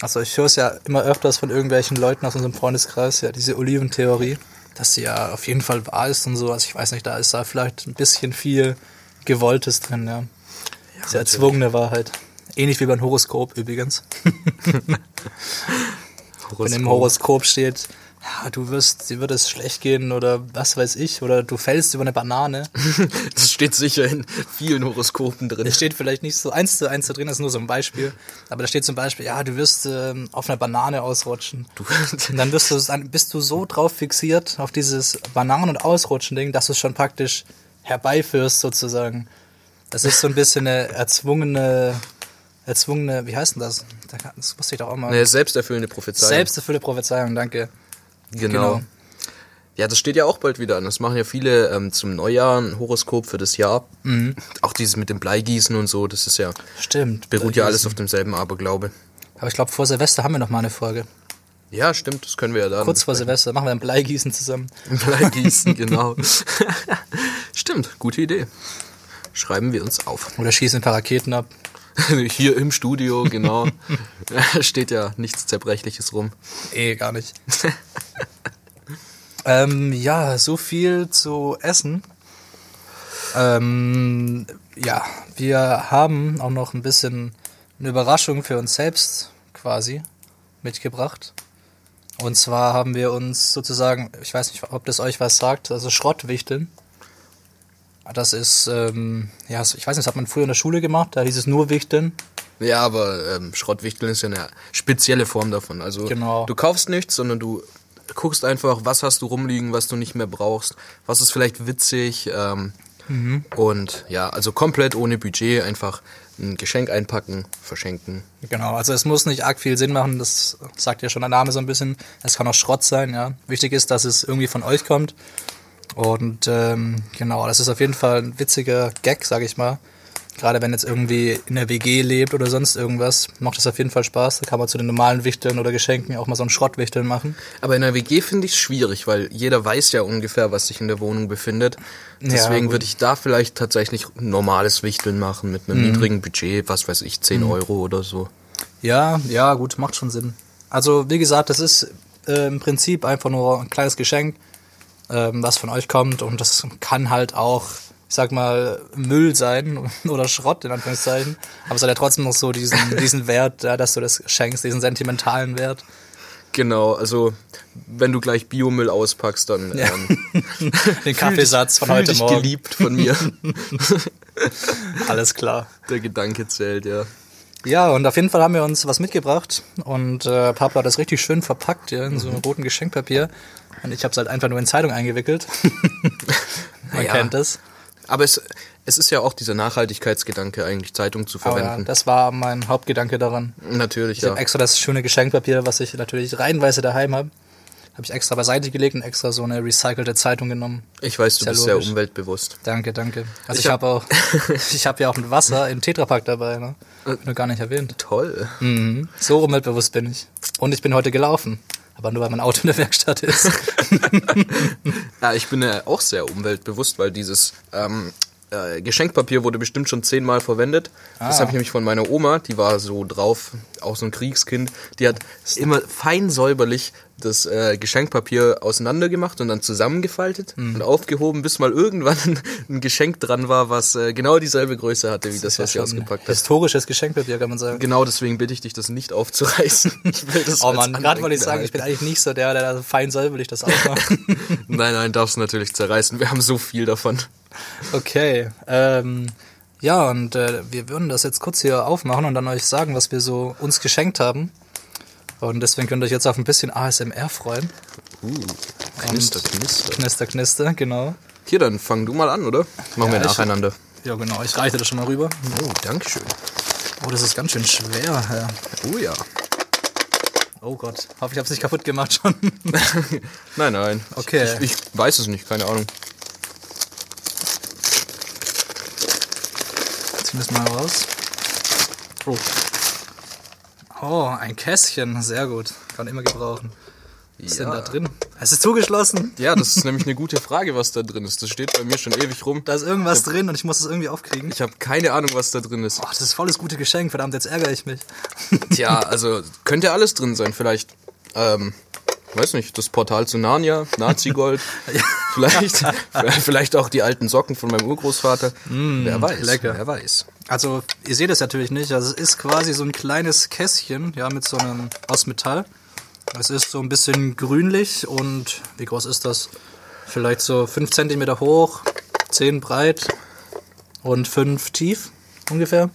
S1: Also ich höre es ja immer öfters von irgendwelchen Leuten aus unserem Freundeskreis, ja, diese Oliventheorie, dass sie ja auf jeden Fall wahr ist und so. Also ich weiß nicht, da ist da vielleicht ein bisschen viel Gewolltes drin, ja. Diese erzwungene Wahrheit. Ähnlich wie beim Horoskop übrigens. *laughs* Wenn im Horoskop steht, ja, du wirst, dir wird es schlecht gehen oder was weiß ich, oder du fällst über eine Banane. *laughs*
S2: Das steht sicher in vielen Horoskopen drin.
S1: Das steht vielleicht nicht so eins zu eins da drin, das ist nur so ein Beispiel. Aber da steht zum Beispiel, ja, du wirst ähm, auf einer Banane ausrutschen. Und dann wirst du, dann bist du so drauf fixiert auf dieses Bananen- und Ausrutschen-Ding, dass du es schon praktisch herbeiführst sozusagen. Das ist so ein bisschen eine erzwungene, erzwungene, wie heißt denn das? Das wusste ich doch auch mal.
S2: Eine selbsterfüllende Prophezeiung.
S1: Selbsterfüllte Prophezeiung, danke.
S2: genau.
S1: genau.
S2: Ja, das steht ja auch bald wieder an. Das machen ja viele ähm, zum Neujahr ein Horoskop für das Jahr.
S1: Mhm.
S2: Auch dieses mit dem Bleigießen und so, das ist ja,
S1: Stimmt.
S2: beruht ja alles auf demselben Aberglaube.
S1: Aber ich glaube, vor Silvester haben wir noch mal eine Folge.
S2: Ja, stimmt, das können wir ja dann.
S1: Kurz vor Silvester machen wir ein Bleigießen zusammen.
S2: Bleigießen, *laughs* genau. *laughs* stimmt, gute Idee. Schreiben wir uns auf.
S1: Oder schießen ein paar Raketen ab. *laughs*
S2: Hier im Studio, genau. Steht ja nichts Zerbrechliches rum.
S1: Eh, gar nicht. ähm, ja, so viel zu Essen. Ähm, ja, wir haben auch noch ein bisschen eine Überraschung für uns selbst quasi mitgebracht. Und zwar haben wir uns sozusagen, ich weiß nicht, ob das euch was sagt, also Schrottwichteln. Das ist, ähm, ja, ich weiß nicht, das hat man früher in der Schule gemacht, da hieß es nur Wichteln.
S2: Ja, aber ähm, Schrottwichteln ist ja eine spezielle Form davon. Also
S1: Genau.
S2: du kaufst nichts, sondern du guckst einfach, was hast du rumliegen, was du nicht mehr brauchst, was ist vielleicht witzig. Ähm,
S1: Mhm.
S2: Und ja, also komplett ohne Budget einfach ein Geschenk einpacken, verschenken.
S1: Genau, also es muss nicht arg viel Sinn machen, das sagt ja schon der Name so ein bisschen. Es kann auch Schrott sein, ja. Wichtig ist, dass es irgendwie von euch kommt. Und ähm, genau, das ist auf jeden Fall ein witziger Gag, sag ich mal. Gerade wenn jetzt irgendwie in der WG lebt oder sonst irgendwas, macht das auf jeden Fall Spaß. Da kann man zu den normalen Wichteln oder Geschenken auch mal so einen Schrottwichteln machen.
S2: Aber in der WG finde ich es schwierig, weil jeder weiß ja ungefähr, was sich in der Wohnung befindet. Deswegen
S1: gut.
S2: würde ich da vielleicht tatsächlich ein normales Wichteln machen mit einem
S1: Mhm.
S2: niedrigen Budget, was weiß ich, 10 Euro oder so.
S1: Ja, ja, gut, macht schon Sinn. Also, wie gesagt, das ist äh, im Prinzip einfach nur ein kleines Geschenk, ähm, was von euch kommt und das kann halt auch, ich sag mal, Müll sein *laughs* oder Schrott in Anführungszeichen, aber es hat ja trotzdem noch so diesen, *laughs* diesen Wert, ja, dass du das schenkst, diesen sentimentalen Wert.
S2: Genau, also wenn du gleich Biomüll auspackst, dann
S1: Ja.
S2: ähm, *laughs*
S1: Den Kaffeesatz von heute
S2: dich
S1: Morgen.
S2: geliebt von mir.
S1: Alles klar.
S2: Der Gedanke zählt, ja.
S1: Ja, und auf jeden Fall haben wir uns was mitgebracht und äh, Pablo hat das richtig schön verpackt, ja, in so einem roten Geschenkpapier. Und ich habe es halt einfach nur in Zeitung eingewickelt. Man
S2: Ja.
S1: kennt es.
S2: Aber es, es ist ja auch dieser Nachhaltigkeitsgedanke, eigentlich Zeitung zu
S1: Aber ja,
S2: verwenden.
S1: das war mein Hauptgedanke daran.
S2: Natürlich,
S1: Ich
S2: ja.
S1: habe extra das schöne Geschenkpapier, was ich natürlich reihenweise daheim habe, habe ich extra beiseite gelegt und extra so eine recycelte Zeitung genommen.
S2: Ich weiß, du
S1: Sehr
S2: bist sehr
S1: logisch.
S2: umweltbewusst.
S1: Danke, danke. Also
S2: Ich
S1: ich,
S2: hab-
S1: habe auch, *laughs* ich habe ja auch ein Wasser im Tetrapack dabei, ne? Nur gar nicht erwähnt.
S2: Toll.
S1: Mhm. So umweltbewusst bin ich. Und ich bin heute gelaufen. Aber nur weil mein Auto in der Werkstatt ist. *laughs*
S2: Ja, ich bin ja auch sehr umweltbewusst, weil dieses ähm, äh, Geschenkpapier wurde bestimmt schon zehnmal verwendet. Das
S1: Ah.
S2: habe ich nämlich von meiner Oma, die war so drauf, auch so ein Kriegskind. Die hat immer fein säuberlich das äh, Geschenkpapier auseinander gemacht und dann zusammengefaltet
S1: Mhm.
S2: und aufgehoben, bis mal irgendwann ein, *laughs* ein Geschenk dran war, was äh, genau dieselbe Größe hatte, wie das, was sie
S1: schon
S2: ausgepackt hat.
S1: Historisches Geschenkpapier, kann man sagen.
S2: Genau deswegen bitte ich dich, das nicht aufzureißen. *laughs* Ich will das
S1: Oh Mann, gerade wollte ich sagen, ich bin eigentlich nicht so der, der da fein säuberlich das aufmacht. *laughs*
S2: Nein, nein, darfst du natürlich zerreißen. Wir haben so viel davon.
S1: Okay. Ähm, ja, und äh, wir würden das jetzt kurz hier aufmachen und dann euch sagen, was wir so uns geschenkt haben. Und deswegen könnt ihr euch jetzt auf ein bisschen ASMR freuen.
S2: Knister, knister.
S1: Knister, knister, genau.
S2: Hier, dann fang du mal an, oder? Machen wir
S1: Ja, ich-
S2: nacheinander.
S1: Ja, genau. Ich reiche das schon mal rüber.
S2: Oh, dankeschön.
S1: Oh, das ist ganz schön schwer. Ja.
S2: Oh ja.
S1: Oh Gott. Hoffe, ich habe es nicht kaputt gemacht schon. *laughs*
S2: Nein, nein.
S1: Okay.
S2: Ich, ich weiß es nicht, keine Ahnung.
S1: Ziehen wir es mal raus. Oh. Oh, ein Kästchen. Sehr gut. Kann immer gebrauchen. Was ist denn
S2: Ja.
S1: da drin? Es ist zugeschlossen.
S2: Ja, das ist nämlich eine gute Frage, was da drin ist. Das steht bei mir schon ewig rum.
S1: Da ist irgendwas drin und ich muss es irgendwie aufkriegen.
S2: Ich habe keine Ahnung, was da drin ist.
S1: Oh, das ist voll das gute Geschenk, verdammt, jetzt ärgere ich mich.
S2: Tja, also könnte alles drin sein. Vielleicht, ähm, weiß nicht, das Portal zu Narnia, Nazi-Gold. *laughs* vielleicht, vielleicht auch die alten Socken von meinem Urgroßvater. wer weiß,
S1: lecker.
S2: wer weiß.
S1: Also, ihr seht es natürlich nicht. Also, es ist quasi so ein kleines Kästchen, ja, mit so einem, aus Metall. Es ist so ein bisschen grünlich und wie groß ist das? Vielleicht so 5 cm hoch, 10 breit und 5 tief ungefähr.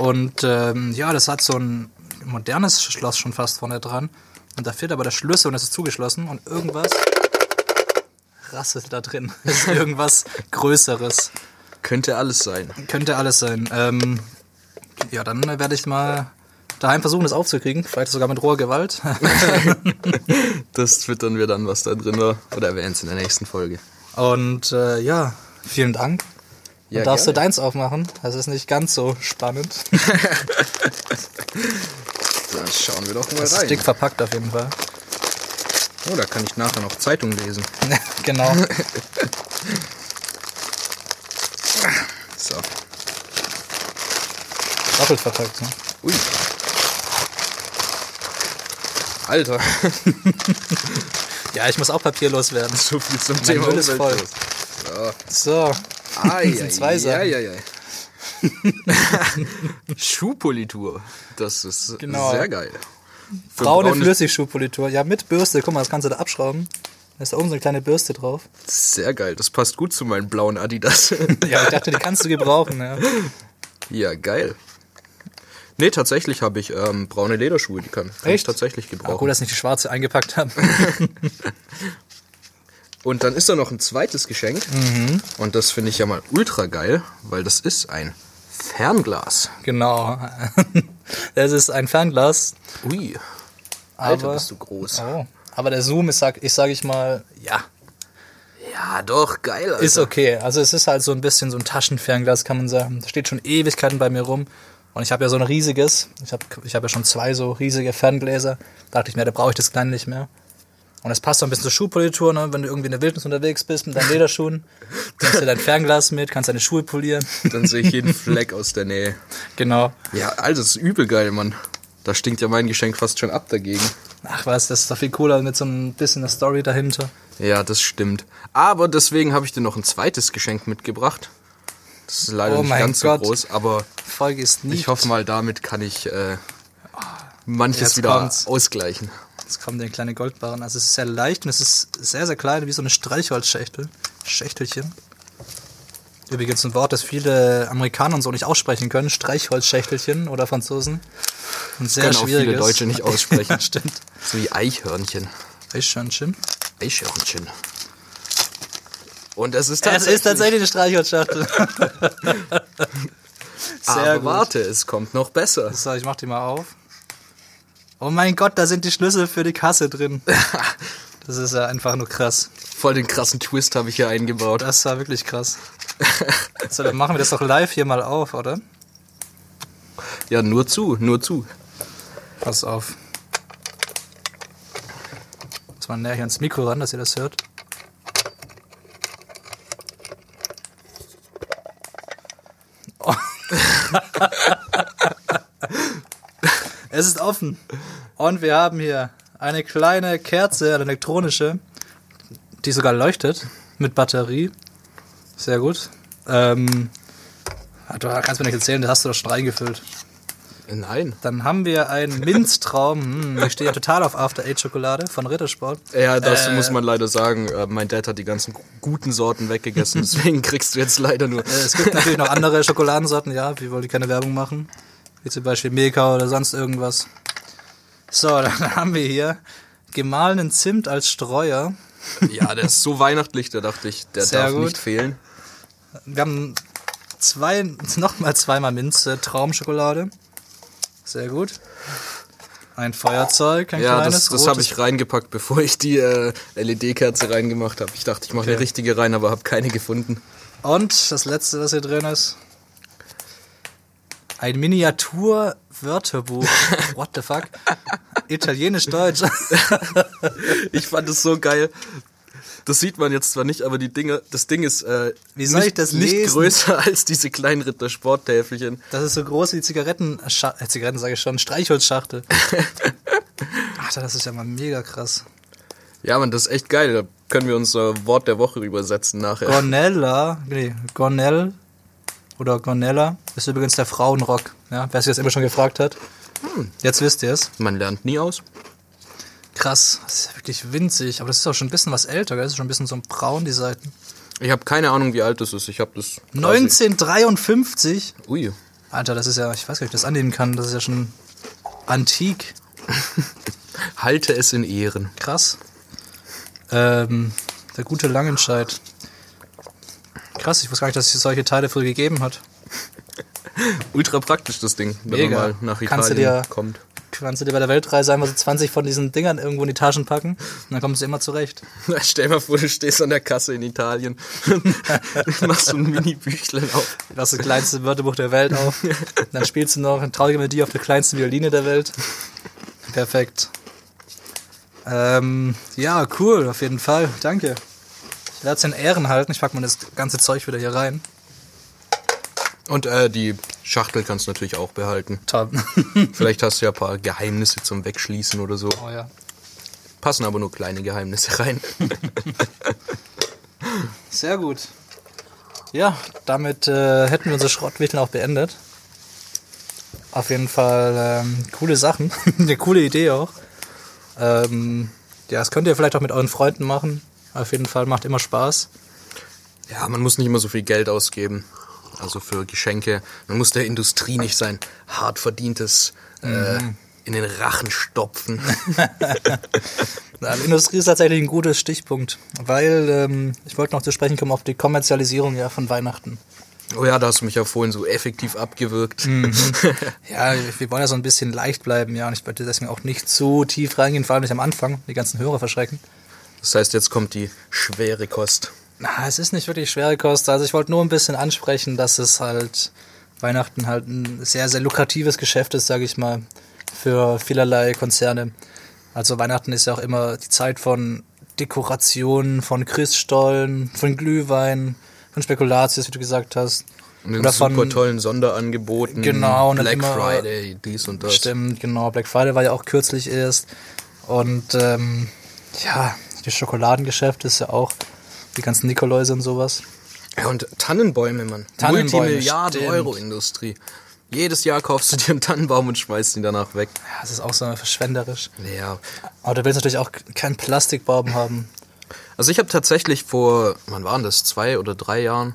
S1: Und ähm, ja, das hat so ein modernes Schloss schon fast vorne dran. Und da fehlt aber der Schlüssel und es ist zugeschlossen und irgendwas rasselt da drin. *laughs* Es ist irgendwas Größeres.
S2: Könnte alles sein.
S1: Könnte alles sein. Ähm, ja, dann werde ich mal daheim versuchen, das aufzukriegen. Vielleicht sogar mit roher Gewalt. *laughs*
S2: Das twittern wir dann, was da drin war. Oder erwähnen es in der nächsten Folge.
S1: Und äh, ja, vielen Dank.
S2: Ja,
S1: darfst du
S2: gerne.
S1: deins aufmachen? Das ist nicht ganz so spannend. *laughs*
S2: Dann schauen wir doch mal
S1: Das ist
S2: rein.
S1: dick verpackt auf jeden Fall.
S2: Oh, da kann ich nachher noch Zeitung lesen. *laughs*
S1: genau.
S2: So.
S1: Doppelt verpackt. Ne?
S2: Ui. Alter, *laughs*
S1: Ja, ich muss auch papierlos werden.
S2: so viel zum
S1: Mein
S2: Thema
S1: Müll ist voll.
S2: Umweltschutz.
S1: So.
S2: Ai, *laughs*
S1: sind zwei Sachen.
S2: ai, ai, ai. *laughs* Schuhpolitur. Das ist
S1: Genau.
S2: sehr geil. Für
S1: Braune
S2: braune-
S1: Flüssigschuhpolitur. Ja, mit Bürste. Guck mal, das kannst du da abschrauben. Da ist da oben so eine kleine Bürste drauf.
S2: Sehr geil. Das passt gut zu meinen blauen Adidas. *laughs*
S1: Ja, ich dachte, die kannst du gebrauchen. Ja.
S2: ja, geil. Nee, tatsächlich habe ich ähm, braune Lederschuhe, die kann, kann ich tatsächlich
S1: Ah,
S2: gebrauchen.
S1: gut, dass ich nicht die schwarze eingepackt habe. *laughs*
S2: Und dann ist da noch ein zweites Geschenk.
S1: Mhm.
S2: Und das finde ich ja mal ultra geil, weil das ist ein Fernglas.
S1: genau. *laughs* Das ist ein Fernglas.
S2: Ui. Alter,
S1: Aber-
S2: bist du groß.
S1: Oh. Aber der Zoom ist, sag, ich sage ich mal, ja,
S2: Ja, doch, geil, Alter.
S1: ist okay. Also es ist halt so ein bisschen so ein Taschenfernglas, kann man sagen. Das steht schon Ewigkeiten bei mir rum. Und ich habe ja so ein riesiges, ich habe ich hab ja schon zwei so riesige Ferngläser. Da dachte ich mir, da brauche ich das kleine nicht mehr. Und es passt so ein bisschen zur Schuhpolitur, ne? wenn du irgendwie in der Wildnis unterwegs bist mit deinen Lederschuhen. *laughs* Nimmst du dein Fernglas mit, kannst deine Schuhe polieren.
S2: Dann sehe ich jeden Fleck aus der Nähe.
S1: genau.
S2: Ja, Alter, das ist übel geil, Mann. Da stinkt ja mein Geschenk fast schon ab dagegen.
S1: Ach was, das ist doch viel cooler mit so ein bisschen der Story dahinter.
S2: Ja, das stimmt. Aber deswegen habe ich dir noch ein zweites Geschenk mitgebracht. Das ist leider
S1: Oh
S2: nicht ganz
S1: Gott.
S2: so groß, aber
S1: Folge ist
S2: ich hoffe mal, damit kann ich äh, manches
S1: Jetzt
S2: wieder
S1: kommt's.
S2: ausgleichen.
S1: Jetzt kommt der kleine Goldbarren. Also es ist sehr leicht und es ist sehr, sehr klein, wie so eine Streichholzschächtel. Schächtelchen. Übrigens ein Wort, das viele Amerikaner und so nicht aussprechen können. Streichholzschächtelchen oder Franzosen. Und sehr
S2: Können auch
S1: schwierig.
S2: viele Deutsche nicht aussprechen. *laughs*
S1: ja, stimmt.
S2: So wie Eichhörnchen.
S1: Eichhörnchen.
S2: Eichhörnchen. Und es ist
S1: Es
S2: tatsächlich...
S1: ist tatsächlich eine Streichholzschachtel. *laughs* *laughs* sehr
S2: aber
S1: gut.
S2: warte, es kommt noch besser.
S1: So, ich mach die mal auf. Oh mein Gott, da sind die Schlüssel für die Kasse drin. *laughs* Das ist ja einfach nur krass.
S2: Voll den krassen Twist habe ich hier eingebaut.
S1: Das war wirklich krass. *laughs* So, dann machen wir das doch live hier mal auf, oder?
S2: Ja, nur zu, nur zu.
S1: Pass auf. Muss mal näher hier ans Mikro ran, dass ihr das hört. Oh. *laughs* es ist offen. Und wir haben hier eine kleine Kerze, eine elektronische, die sogar leuchtet mit Batterie. Sehr gut. Ähm, du kannst mir nicht erzählen, das hast du doch schon reingefüllt.
S2: Nein.
S1: Dann haben wir einen Minztraum. Hm, ich stehe ja total auf After Eight Schokolade von Rittersport.
S2: Ja, das
S1: Äh.
S2: muss man leider sagen. Äh, Mein Dad hat die ganzen guten Sorten weggegessen, *laughs* deswegen kriegst du jetzt leider nur.
S1: Äh, Es gibt natürlich noch andere Schokoladensorten, ja, wir wollen die keine Werbung machen. Wie zum Beispiel Milka oder sonst irgendwas. So, *laughs* dann haben wir hier gemahlenen Zimt als Streuer.
S2: Ja, der ist so weihnachtlich, da dachte ich, der
S1: Sehr
S2: darf
S1: gut.
S2: nicht fehlen.
S1: Wir haben zwei, *laughs* nochmal zweimal Minze Traumschokolade. Sehr gut. Ein Feuerzeug, ein
S2: Ja,
S1: kleines.
S2: das, das habe ich reingepackt, bevor ich die äh, LED-Kerze reingemacht habe. Ich dachte, ich mache
S1: Okay.
S2: eine richtige rein, aber habe keine gefunden.
S1: Und das letzte, was hier drin ist. Ein Miniatur-Wörterbuch. *laughs* What the fuck? Italienisch-Deutsch. *laughs*
S2: Ich fand es so geil. Das sieht man jetzt zwar nicht, aber die Dinge, das Ding ist äh,
S1: Wie soll
S2: nicht,
S1: ich das
S2: nicht
S1: lesen?
S2: größer als diese Kleinritter Sporttäfelchen.
S1: Das ist so groß wie Zigaretten, äh, Zigaretten sage ich schon, Streichholzschachtel. *laughs* Alter, das ist ja mal mega krass.
S2: Ja, man, das ist echt geil. Da können wir unser Wort der Woche übersetzen nachher.
S1: Gornella, nee, Gornell oder Gornella ist übrigens der Frauenrock. Ja, wer sich das immer schon gefragt hat. Jetzt wisst ihr es.
S2: Man lernt nie aus.
S1: Krass, das ist ja wirklich winzig, aber das ist auch schon ein bisschen was älter, gell? Das ist schon ein bisschen so braun, die Seiten.
S2: Ich habe keine Ahnung, wie alt das ist. Ich habe das. quasi-
S1: 1953?
S2: Ui.
S1: Alter, das ist ja, ich weiß gar nicht, ob ich das annehmen kann, das ist ja schon antik. *laughs*
S2: Halte es in Ehren.
S1: Krass. Ähm, der gute Langenscheid. Krass, ich wusste gar nicht, dass es solche Teile früher gegeben hat. *laughs*
S2: Ultra praktisch, das Ding, wenn
S1: Mega.
S2: man mal nach
S1: Kannst du
S2: Italien
S1: dir-
S2: kommt.
S1: Kannst du dir bei der Weltreise einfach so 20 von diesen Dingern irgendwo in die Taschen packen und dann kommst du immer zurecht. *laughs*
S2: Stell mal vor, du stehst an der Kasse in Italien. *laughs* machst so ein Mini-Büchlein auf.
S1: Du hast das kleinste Wörterbuch der Welt auf. Dann spielst du noch eine traurige Melodie auf der kleinsten Violine der Welt. Perfekt. Ähm, ja, cool, auf jeden Fall. Danke. Ich werde es in Ehren halten. Ich pack mal das ganze Zeug wieder hier rein.
S2: Und äh, die Schachtel kannst du natürlich auch behalten.
S1: Top. *laughs*
S2: Vielleicht hast du ja ein paar Geheimnisse zum Wegschließen oder so.
S1: oh ja.
S2: Passen aber nur kleine Geheimnisse rein. *laughs*
S1: Sehr gut. Ja, damit äh, hätten wir unsere Schrottwichteln auch beendet. Auf jeden Fall ähm, coole Sachen. *laughs* Eine coole Idee auch. Ähm, ja, das könnt ihr vielleicht auch mit euren Freunden machen. Auf jeden Fall macht immer Spaß.
S2: Ja, man muss nicht immer so viel Geld ausgeben. Also für Geschenke. Man muss der Industrie nicht sein hart verdientes äh, in den Rachen stopfen. *laughs*
S1: Die Industrie ist tatsächlich ein guter Stichpunkt, weil ähm, ich wollte noch zu sprechen kommen auf die Kommerzialisierung ja von Weihnachten.
S2: oh ja, da hast du mich ja vorhin so effektiv abgewürgt. *laughs*
S1: Ja, wir wollen ja so ein bisschen leicht bleiben, ja, und ich wollte deswegen auch nicht zu tief reingehen, vor allem nicht am Anfang, die ganzen Hörer verschrecken.
S2: Das heißt, jetzt kommt die schwere Kost.
S1: Na, es ist nicht wirklich schwere Kost. Also ich wollte nur ein bisschen ansprechen, dass es halt Weihnachten halt ein sehr, sehr lukratives Geschäft ist, sage ich mal, für vielerlei Konzerne. Also Weihnachten ist ja auch immer die Zeit von Dekorationen, von Christstollen, von Glühwein, von Spekulatius, wie du gesagt hast.
S2: Und
S1: Oder
S2: super
S1: von-
S2: tollen Sonderangeboten.
S1: Genau, und
S2: Black
S1: immer-
S2: Friday, dies und das.
S1: Stimmt, genau. Black Friday war ja auch kürzlich erst. Und ähm, ja, die Schokoladengeschäfte ist ja auch die ganzen Nikoläuse und sowas.
S2: Ja, und Tannenbäume, Mann.
S1: Tannenbäume,
S2: Multimilliarden
S1: stimmt.
S2: Euro Industrie. Jedes Jahr kaufst du dir einen Tannenbaum und schmeißt ihn danach weg.
S1: Ja, das ist auch so verschwenderisch.
S2: Ja.
S1: Aber du willst natürlich auch keinen Plastikbaum haben.
S2: Also ich habe tatsächlich vor, wann waren das, zwei oder drei Jahren,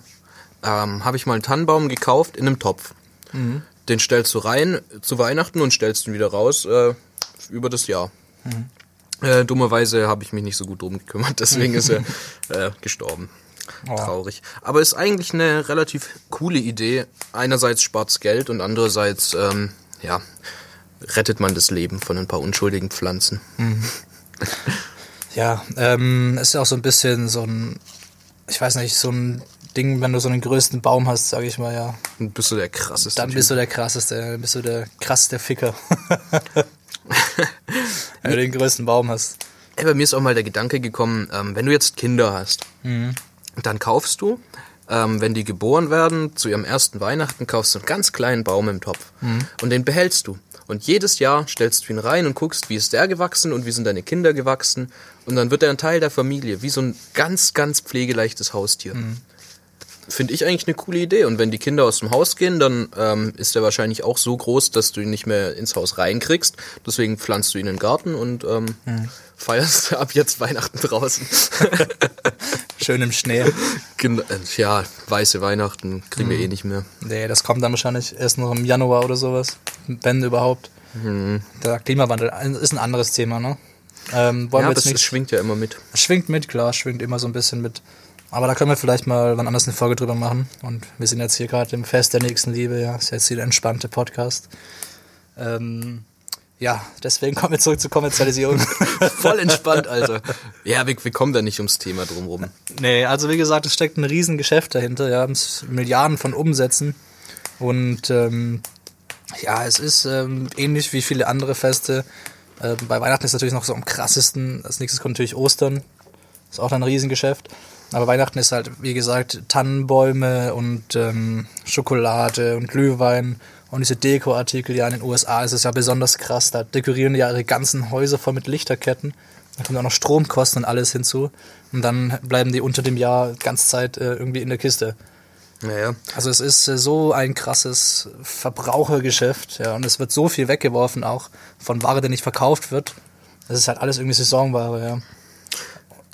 S2: ähm, habe ich mal einen Tannenbaum gekauft in einem Topf.
S1: Mhm.
S2: Den stellst du rein zu Weihnachten und stellst ihn wieder raus äh, über das Jahr.
S1: Mhm.
S2: Äh, dummerweise habe ich mich nicht so gut drum gekümmert, *laughs* deswegen ist er *laughs* äh, gestorben.
S1: Oh.
S2: Traurig. Aber ist eigentlich eine relativ coole Idee. Einerseits spart's Geld und andererseits, ähm, ja, rettet man das Leben von ein paar unschuldigen Pflanzen. *laughs*
S1: Ja, ähm, ist ja auch so ein bisschen so ein, ich weiß nicht, so ein Ding, wenn du so einen größten Baum hast, sage ich mal, ja.
S2: Und bist du der krasseste
S1: Dann
S2: Typ.
S1: bist du der krasseste, dann bist du der krasseste Ficker. *laughs* wenn du den größten Baum hast.
S2: Ey, bei mir ist auch mal der Gedanke gekommen, ähm, wenn du jetzt Kinder hast, dann kaufst du, ähm, wenn die geboren werden, zu ihrem ersten Weihnachten kaufst du einen ganz kleinen Baum im Topf. Und den behältst du. Und jedes Jahr stellst du ihn rein und guckst, wie ist der gewachsen und wie sind deine Kinder gewachsen. Und dann wird er ein Teil der Familie, wie so ein ganz, ganz pflegeleichtes Haustier. Finde ich eigentlich eine coole Idee. Und wenn die Kinder aus dem Haus gehen, dann ähm, ist er wahrscheinlich auch so groß, dass du ihn nicht mehr ins Haus reinkriegst. Deswegen pflanzt du ihn in den Garten und ähm, feierst *laughs* ab jetzt Weihnachten draußen. *laughs*
S1: Schön im Schnee.
S2: Gen- äh, ja, weiße Weihnachten kriegen wir eh nicht mehr.
S1: Nee, das kommt dann wahrscheinlich erst noch im Januar oder sowas. Wenn überhaupt. Der Klimawandel ist ein anderes Thema, ne? Ähm, wollen
S2: Ja,
S1: wir
S2: das,
S1: jetzt
S2: das
S1: nicht.
S2: schwingt ja immer mit.
S1: Schwingt mit, klar, schwingt immer so ein bisschen mit. Aber da können wir vielleicht mal wann anders eine Folge drüber machen. Und wir sind jetzt hier gerade im Fest der nächsten Liebe, ja. Ist jetzt hier der entspannte Podcast. Ähm, ja, deswegen kommen wir zurück zur Kommerzialisierung. *laughs*
S2: Voll entspannt, Alter. Ja, wir, wir kommen da nicht ums Thema drumrum.
S1: nee, also wie gesagt, es steckt ein riesen Geschäft dahinter, ja. Es- Milliarden von Umsätzen. Und ähm, Ja, es ist ähm, ähnlich wie viele andere Feste. Ähm, bei Weihnachten ist natürlich noch so am krassesten. Als nächstes kommt natürlich Ostern. Ist auch ein Riesengeschäft. Aber Weihnachten ist halt, wie gesagt, Tannenbäume und ähm, Schokolade und Glühwein und diese Dekoartikel. Ja, in den USA ist es ja besonders krass. Da dekorieren die ja ihre ganzen Häuser voll mit Lichterketten. Da kommt auch noch Stromkosten und alles hinzu. Und dann bleiben die unter dem Jahr ganz Zeit äh, irgendwie in der Kiste.
S2: Naja.
S1: Also es ist äh, so ein krasses Verbrauchergeschäft, ja, und es wird so viel weggeworfen auch von Ware, die nicht verkauft wird. Das ist halt alles irgendwie Saisonware, ja.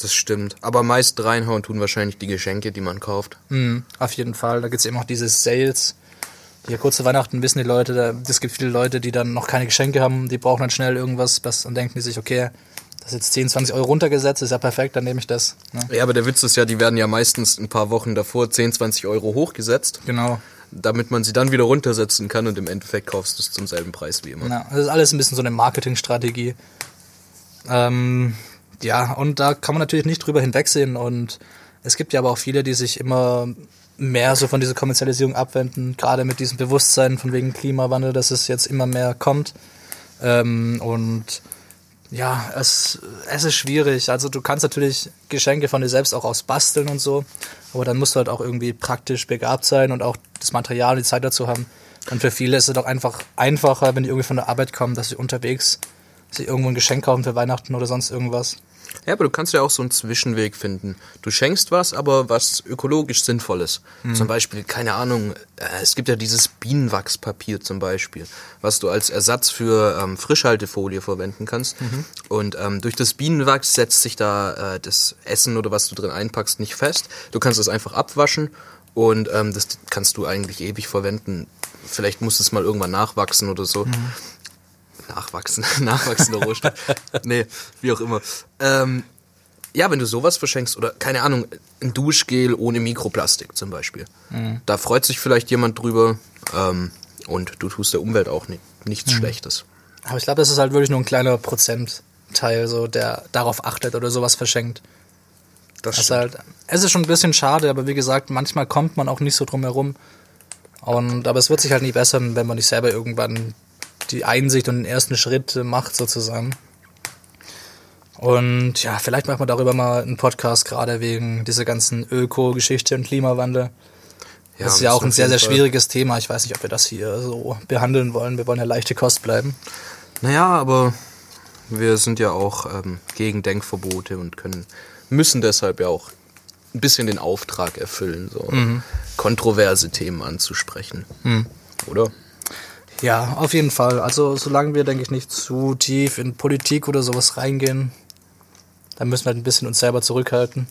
S2: Das stimmt. Aber meist reinhauen tun wahrscheinlich die Geschenke, die man kauft.
S1: Mhm, auf jeden Fall. Da gibt's eben auch diese Sales. Ja, kurz Weihnachten wissen die Leute, es gibt viele Leute, die dann noch keine Geschenke haben, die brauchen dann schnell irgendwas, dann denken die sich, okay, das ist jetzt 10, 20 Euro runtergesetzt, ist ja perfekt, dann nehme ich das. Ne?
S2: Ja, aber der Witz ist ja, die werden ja meistens ein paar Wochen davor 10, 20 Euro hochgesetzt,
S1: Genau.
S2: damit man sie dann wieder runtersetzen kann und im Endeffekt kaufst du es zum selben Preis wie immer.
S1: Ja, das ist alles ein bisschen so eine Marketingstrategie. Ähm, ja, und da kann man natürlich nicht drüber hinwegsehen. Und es gibt ja aber auch viele, die sich immer mehr so von dieser Kommerzialisierung abwenden, gerade mit diesem Bewusstsein von wegen Klimawandel, dass es jetzt immer mehr kommt. Ähm, und ja, es, es ist schwierig. Also du kannst natürlich Geschenke von dir selbst auch aus basteln und so, aber dann musst du halt auch irgendwie praktisch begabt sein und auch das Material und die Zeit dazu haben. Und für viele ist es doch einfach einfacher, wenn die irgendwie von der Arbeit kommen, dass sie unterwegs sich irgendwo ein Geschenk kaufen für Weihnachten oder sonst irgendwas.
S2: Ja, aber du kannst ja auch so einen Zwischenweg finden. Du schenkst was, aber was ökologisch sinnvolles. Zum Beispiel, keine Ahnung, äh, es gibt ja dieses Bienenwachspapier zum Beispiel, was du als Ersatz für ähm, Frischhaltefolie verwenden kannst. Und ähm, durch das Bienenwachs setzt sich da äh, das Essen oder was du drin einpackst nicht fest. Du kannst es einfach abwaschen und ähm, das kannst du eigentlich ewig verwenden. Vielleicht muss es mal irgendwann nachwachsen oder so. Nachwachsen, *laughs* nachwachsender Rohstoff. nee, wie auch immer. Ähm, ja, wenn du sowas verschenkst oder keine Ahnung, ein Duschgel ohne Mikroplastik zum Beispiel. Da freut sich vielleicht jemand drüber ähm, und du tust der Umwelt auch ni nichts Schlechtes.
S1: Aber ich glaube, das ist halt wirklich nur ein kleiner Prozentteil, so, der darauf achtet oder sowas verschenkt.
S2: Das
S1: Das ist halt, es ist schon ein bisschen schade, aber wie gesagt, manchmal kommt man auch nicht so drum herum. Und, aber es wird sich halt nie bessern, wenn man nicht selber irgendwann die Einsicht und den ersten Schritt macht, sozusagen. Und ja, vielleicht macht man darüber mal einen Podcast, gerade wegen dieser ganzen Öko-Geschichte und Klimawandel. das ist ja auch ein sehr, sehr
S2: Fall.
S1: schwieriges Thema. Ich weiß nicht, ob wir das hier so behandeln wollen. Wir wollen ja leichte Kost bleiben.
S2: Naja, aber wir sind ja auch ähm, gegen Denkverbote und können, müssen deshalb ja auch ein bisschen den Auftrag erfüllen, so kontroverse Themen anzusprechen. Oder?
S1: Ja, auf jeden Fall. Also solange wir, denke ich, nicht zu tief in Politik oder sowas reingehen, dann müssen wir halt ein bisschen uns selber zurückhalten.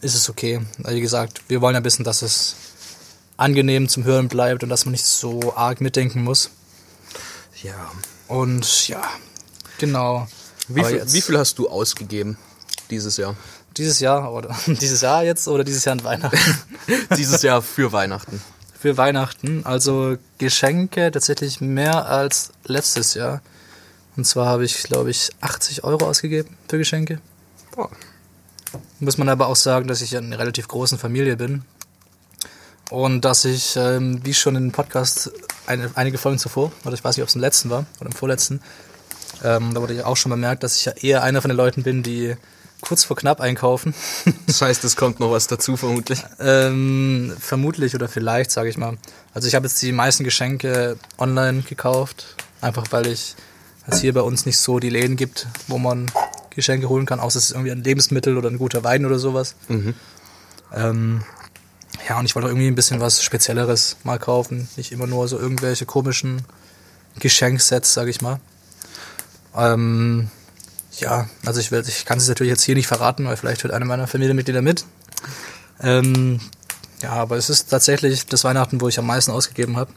S1: Ist es okay. Wie gesagt, wir wollen ja wissen, dass es angenehm zum Hören bleibt und dass man nicht so arg mitdenken muss.
S2: Ja.
S1: Und ja, genau.
S2: Wie viel, wie viel hast du ausgegeben dieses Jahr?
S1: Dieses Jahr oder *laughs* dieses Jahr jetzt oder dieses Jahr an Weihnachten? *laughs*
S2: dieses Jahr für Weihnachten.
S1: Für Weihnachten. Also Geschenke tatsächlich mehr als letztes Jahr. Und zwar habe ich, glaube ich, 80 Euro ausgegeben für Geschenke.
S2: Boah.
S1: Muss man aber auch sagen, dass ich in einer relativ großen Familie bin. Und dass ich, ähm, wie schon in dem Podcast eine, einige Folgen zuvor, oder ich weiß nicht, ob es im letzten war oder im vorletzten, ähm, da wurde ich auch schon bemerkt, dass ich ja eher einer von den Leuten bin, die kurz vor knapp einkaufen. *laughs*
S2: Das heißt, es kommt noch was dazu vermutlich.
S1: ähm, vermutlich oder vielleicht, sage ich mal. Also ich habe jetzt die meisten Geschenke online gekauft, einfach weil ich es hier bei uns nicht so die Läden gibt, wo man Geschenke holen kann, außer es ist irgendwie ein Lebensmittel oder ein guter Wein oder sowas. Ähm, ja, und ich wollte auch irgendwie ein bisschen was Spezielleres mal kaufen, nicht immer nur so irgendwelche komischen Geschenksets, sage ich mal. Ähm, ja, also ich, ich kann es natürlich jetzt hier nicht verraten, weil vielleicht hört einer meiner Familienmitglieder mit. Ähm, ja, aber es ist tatsächlich das Weihnachten, wo ich am meisten ausgegeben habe.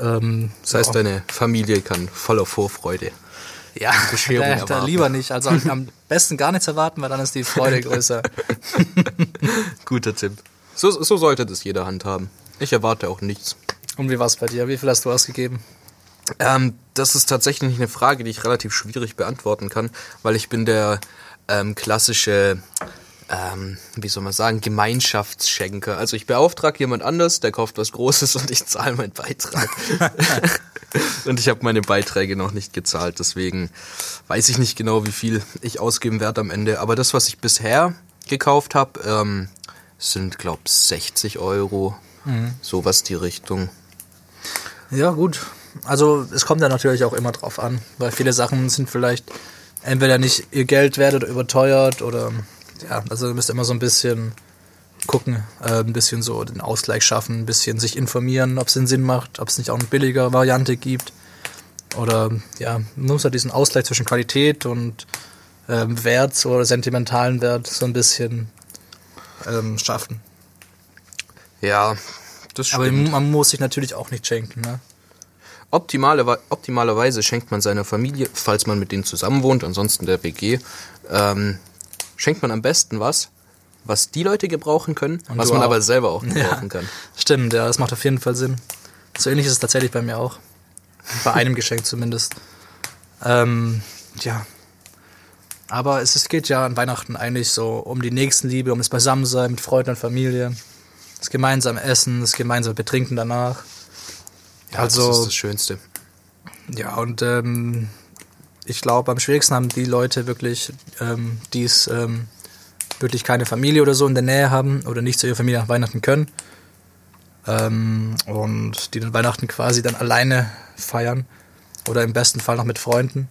S1: Ähm,
S2: Das heißt,
S1: ja,
S2: deine Familie kann voller Vorfreude.
S1: ja, da, da lieber nicht. Also am *laughs* besten gar nichts erwarten, weil dann ist die Freude größer. *laughs*
S2: Guter Tipp. So, so sollte das jeder handhaben. Ich erwarte auch nichts.
S1: Und wie war's bei dir? Wie viel hast du ausgegeben?
S2: Ähm, das ist tatsächlich eine Frage, die ich relativ schwierig beantworten kann, weil ich bin der ähm, klassische ähm, wie soll man sagen, Gemeinschaftsschenker. Also ich beauftrage jemand anders, der kauft was Großes und ich zahle meinen Beitrag. *laughs* und ich habe meine Beiträge noch nicht gezahlt, deswegen weiß ich nicht genau, wie viel ich ausgeben werde am Ende. Aber das, was ich bisher gekauft habe, ähm, sind, glaub 60 Euro. Sowas die Richtung.
S1: Ja, gut. Also es kommt ja natürlich auch immer drauf an, weil viele Sachen sind vielleicht entweder nicht ihr Geld wert oder überteuert oder ja, also ihr müsst immer so ein bisschen gucken, äh, ein bisschen so den Ausgleich schaffen, ein bisschen sich informieren, ob es den Sinn macht, ob es nicht auch eine billige Variante gibt. Oder ja, man muss halt diesen Ausgleich zwischen Qualität und ähm, Wert oder sentimentalen Wert so ein bisschen ähm, schaffen.
S2: Ja, das
S1: Aber
S2: stimmt.
S1: man muss sich natürlich auch nicht schenken, ne?
S2: Optimale, optimalerweise schenkt man seiner Familie, falls man mit denen zusammen wohnt, ansonsten der WG, ähm, schenkt man am besten was, was die Leute gebrauchen können, was
S1: du
S2: man
S1: auch.
S2: aber selber auch *laughs* gebrauchen kann.
S1: Stimmt, ja, das macht auf jeden Fall Sinn. So ähnlich ist es tatsächlich bei mir auch. Bei einem *laughs* Geschenk zumindest. Ähm, ja. Aber es, es geht ja an Weihnachten eigentlich so um die Nächstenliebe, um das Beisammensein mit Freunden und Familie, das gemeinsame Essen, das gemeinsame Betrinken danach.
S2: Ja,
S1: Also-
S2: das ist das Schönste.
S1: Ja, und ähm, ich glaube, am schwierigsten haben die Leute wirklich, ähm, die es ähm, wirklich keine Familie oder so in der Nähe haben oder nicht zu ihrer Familie nach Weihnachten können. Ähm, und die dann Weihnachten quasi dann alleine feiern oder im besten Fall noch mit Freunden.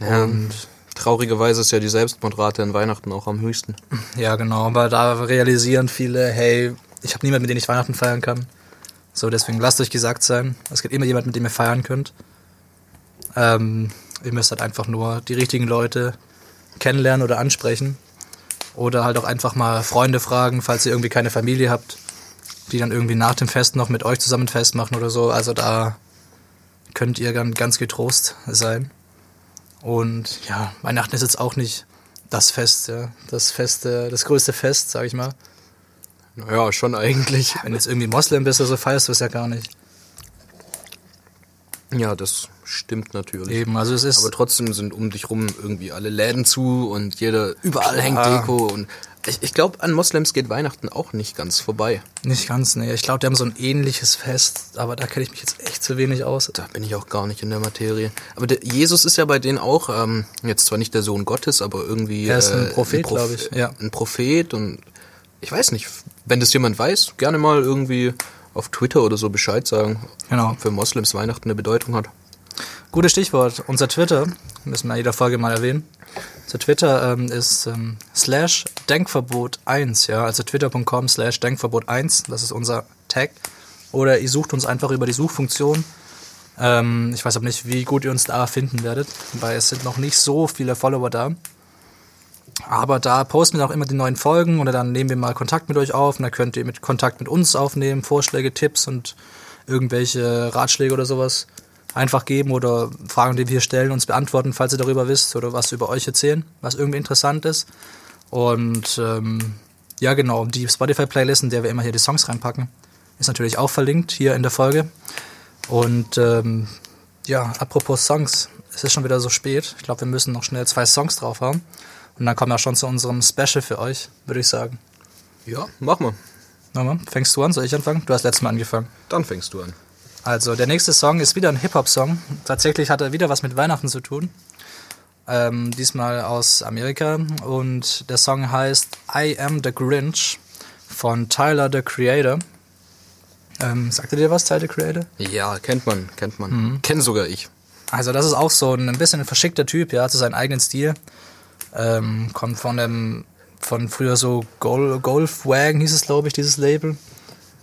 S2: Ja,
S1: Und
S2: traurigerweise ist ja die Selbstmordrate an Weihnachten auch am höchsten.
S1: ja, genau, aber da realisieren viele, hey, ich habe niemanden, mit dem ich Weihnachten feiern kann. So, deswegen lasst euch gesagt sein, es gibt immer jemanden, mit dem ihr feiern könnt. Ähm, ihr müsst halt einfach nur die richtigen Leute kennenlernen oder ansprechen. Oder halt auch einfach mal Freunde fragen, falls ihr irgendwie keine Familie habt, die dann irgendwie nach dem Fest noch mit euch zusammen ein Fest machen oder so. Also da könnt ihr dann ganz getrost sein. Und ja, Weihnachten ist jetzt auch nicht das Fest, ja. Das Fest, das größte Fest, sag ich mal.
S2: Naja, schon eigentlich.
S1: Wenn du jetzt irgendwie Moslem bist oder so, feierst du es ja gar nicht.
S2: Ja, das stimmt natürlich.
S1: Eben, also es ist.
S2: Aber trotzdem sind um dich rum irgendwie alle Läden zu und jeder, überall hängt. Deko und ich, ich glaube, an Moslems geht Weihnachten auch nicht ganz vorbei.
S1: Nicht ganz, nee. Ich glaube, die haben so ein ähnliches Fest, aber da kenne ich mich jetzt echt zu wenig aus.
S2: Da bin ich auch gar nicht in der Materie. Aber der, Jesus ist ja bei denen auch, ähm, jetzt zwar nicht der Sohn Gottes, aber irgendwie.
S1: Er ist ein
S2: äh,
S1: Prophet,
S2: Proph-
S1: glaub ich, ja.
S2: Ein Prophet und ich weiß nicht, wenn das jemand weiß, gerne mal irgendwie auf Twitter oder so Bescheid sagen.
S1: Genau.
S2: Ob Für Moslems Weihnachten eine Bedeutung hat.
S1: Gutes Stichwort. Unser Twitter, müssen wir in jeder Folge mal erwähnen. Unser Twitter ähm, ist ähm, slash Denkverbot 1, ja, also twitter.com slash Denkverbot 1, das ist unser Tag. Oder ihr sucht uns einfach über die Suchfunktion. Ähm, ich weiß aber nicht, wie gut ihr uns da finden werdet, weil es sind noch nicht so viele Follower da. Aber da posten wir auch immer die neuen Folgen oder dann nehmen wir mal Kontakt mit euch auf und dann könnt ihr mit Kontakt mit uns aufnehmen, Vorschläge, Tipps und irgendwelche Ratschläge oder sowas einfach geben oder Fragen, die wir stellen, uns beantworten, falls ihr darüber wisst oder was über euch erzählen, was irgendwie interessant ist. Und ähm, ja, genau, die Spotify-Playlist, in der wir immer hier die Songs reinpacken, ist natürlich auch verlinkt hier in der Folge. Und ähm, ja, apropos Songs, es ist schon wieder so spät. Ich glaube, wir müssen noch schnell zwei Songs drauf haben. Und dann kommen wir schon zu unserem Special für euch, würde ich sagen.
S2: Ja, mach mal.
S1: Na, mal, fängst du an? Soll ich anfangen? Du hast letztes Mal angefangen.
S2: Dann fängst du an.
S1: Also, der nächste Song ist wieder ein Hip-Hop-Song. Tatsächlich hat er wieder was mit Weihnachten zu tun. Ähm, diesmal aus Amerika. Und der Song heißt I Am the Grinch von Tyler the Creator. Ähm, sagt ihr dir was, Tyler the Creator?
S2: Ja, kennt man, kennt man.
S1: Mhm.
S2: Kenn sogar ich.
S1: Also das ist auch so ein, ein bisschen ein verschickter Typ, ja, hat so seinen eigenen Stil. Ähm, kommt von dem, von früher so Gol Golfwagen hieß es, glaube ich, dieses Label.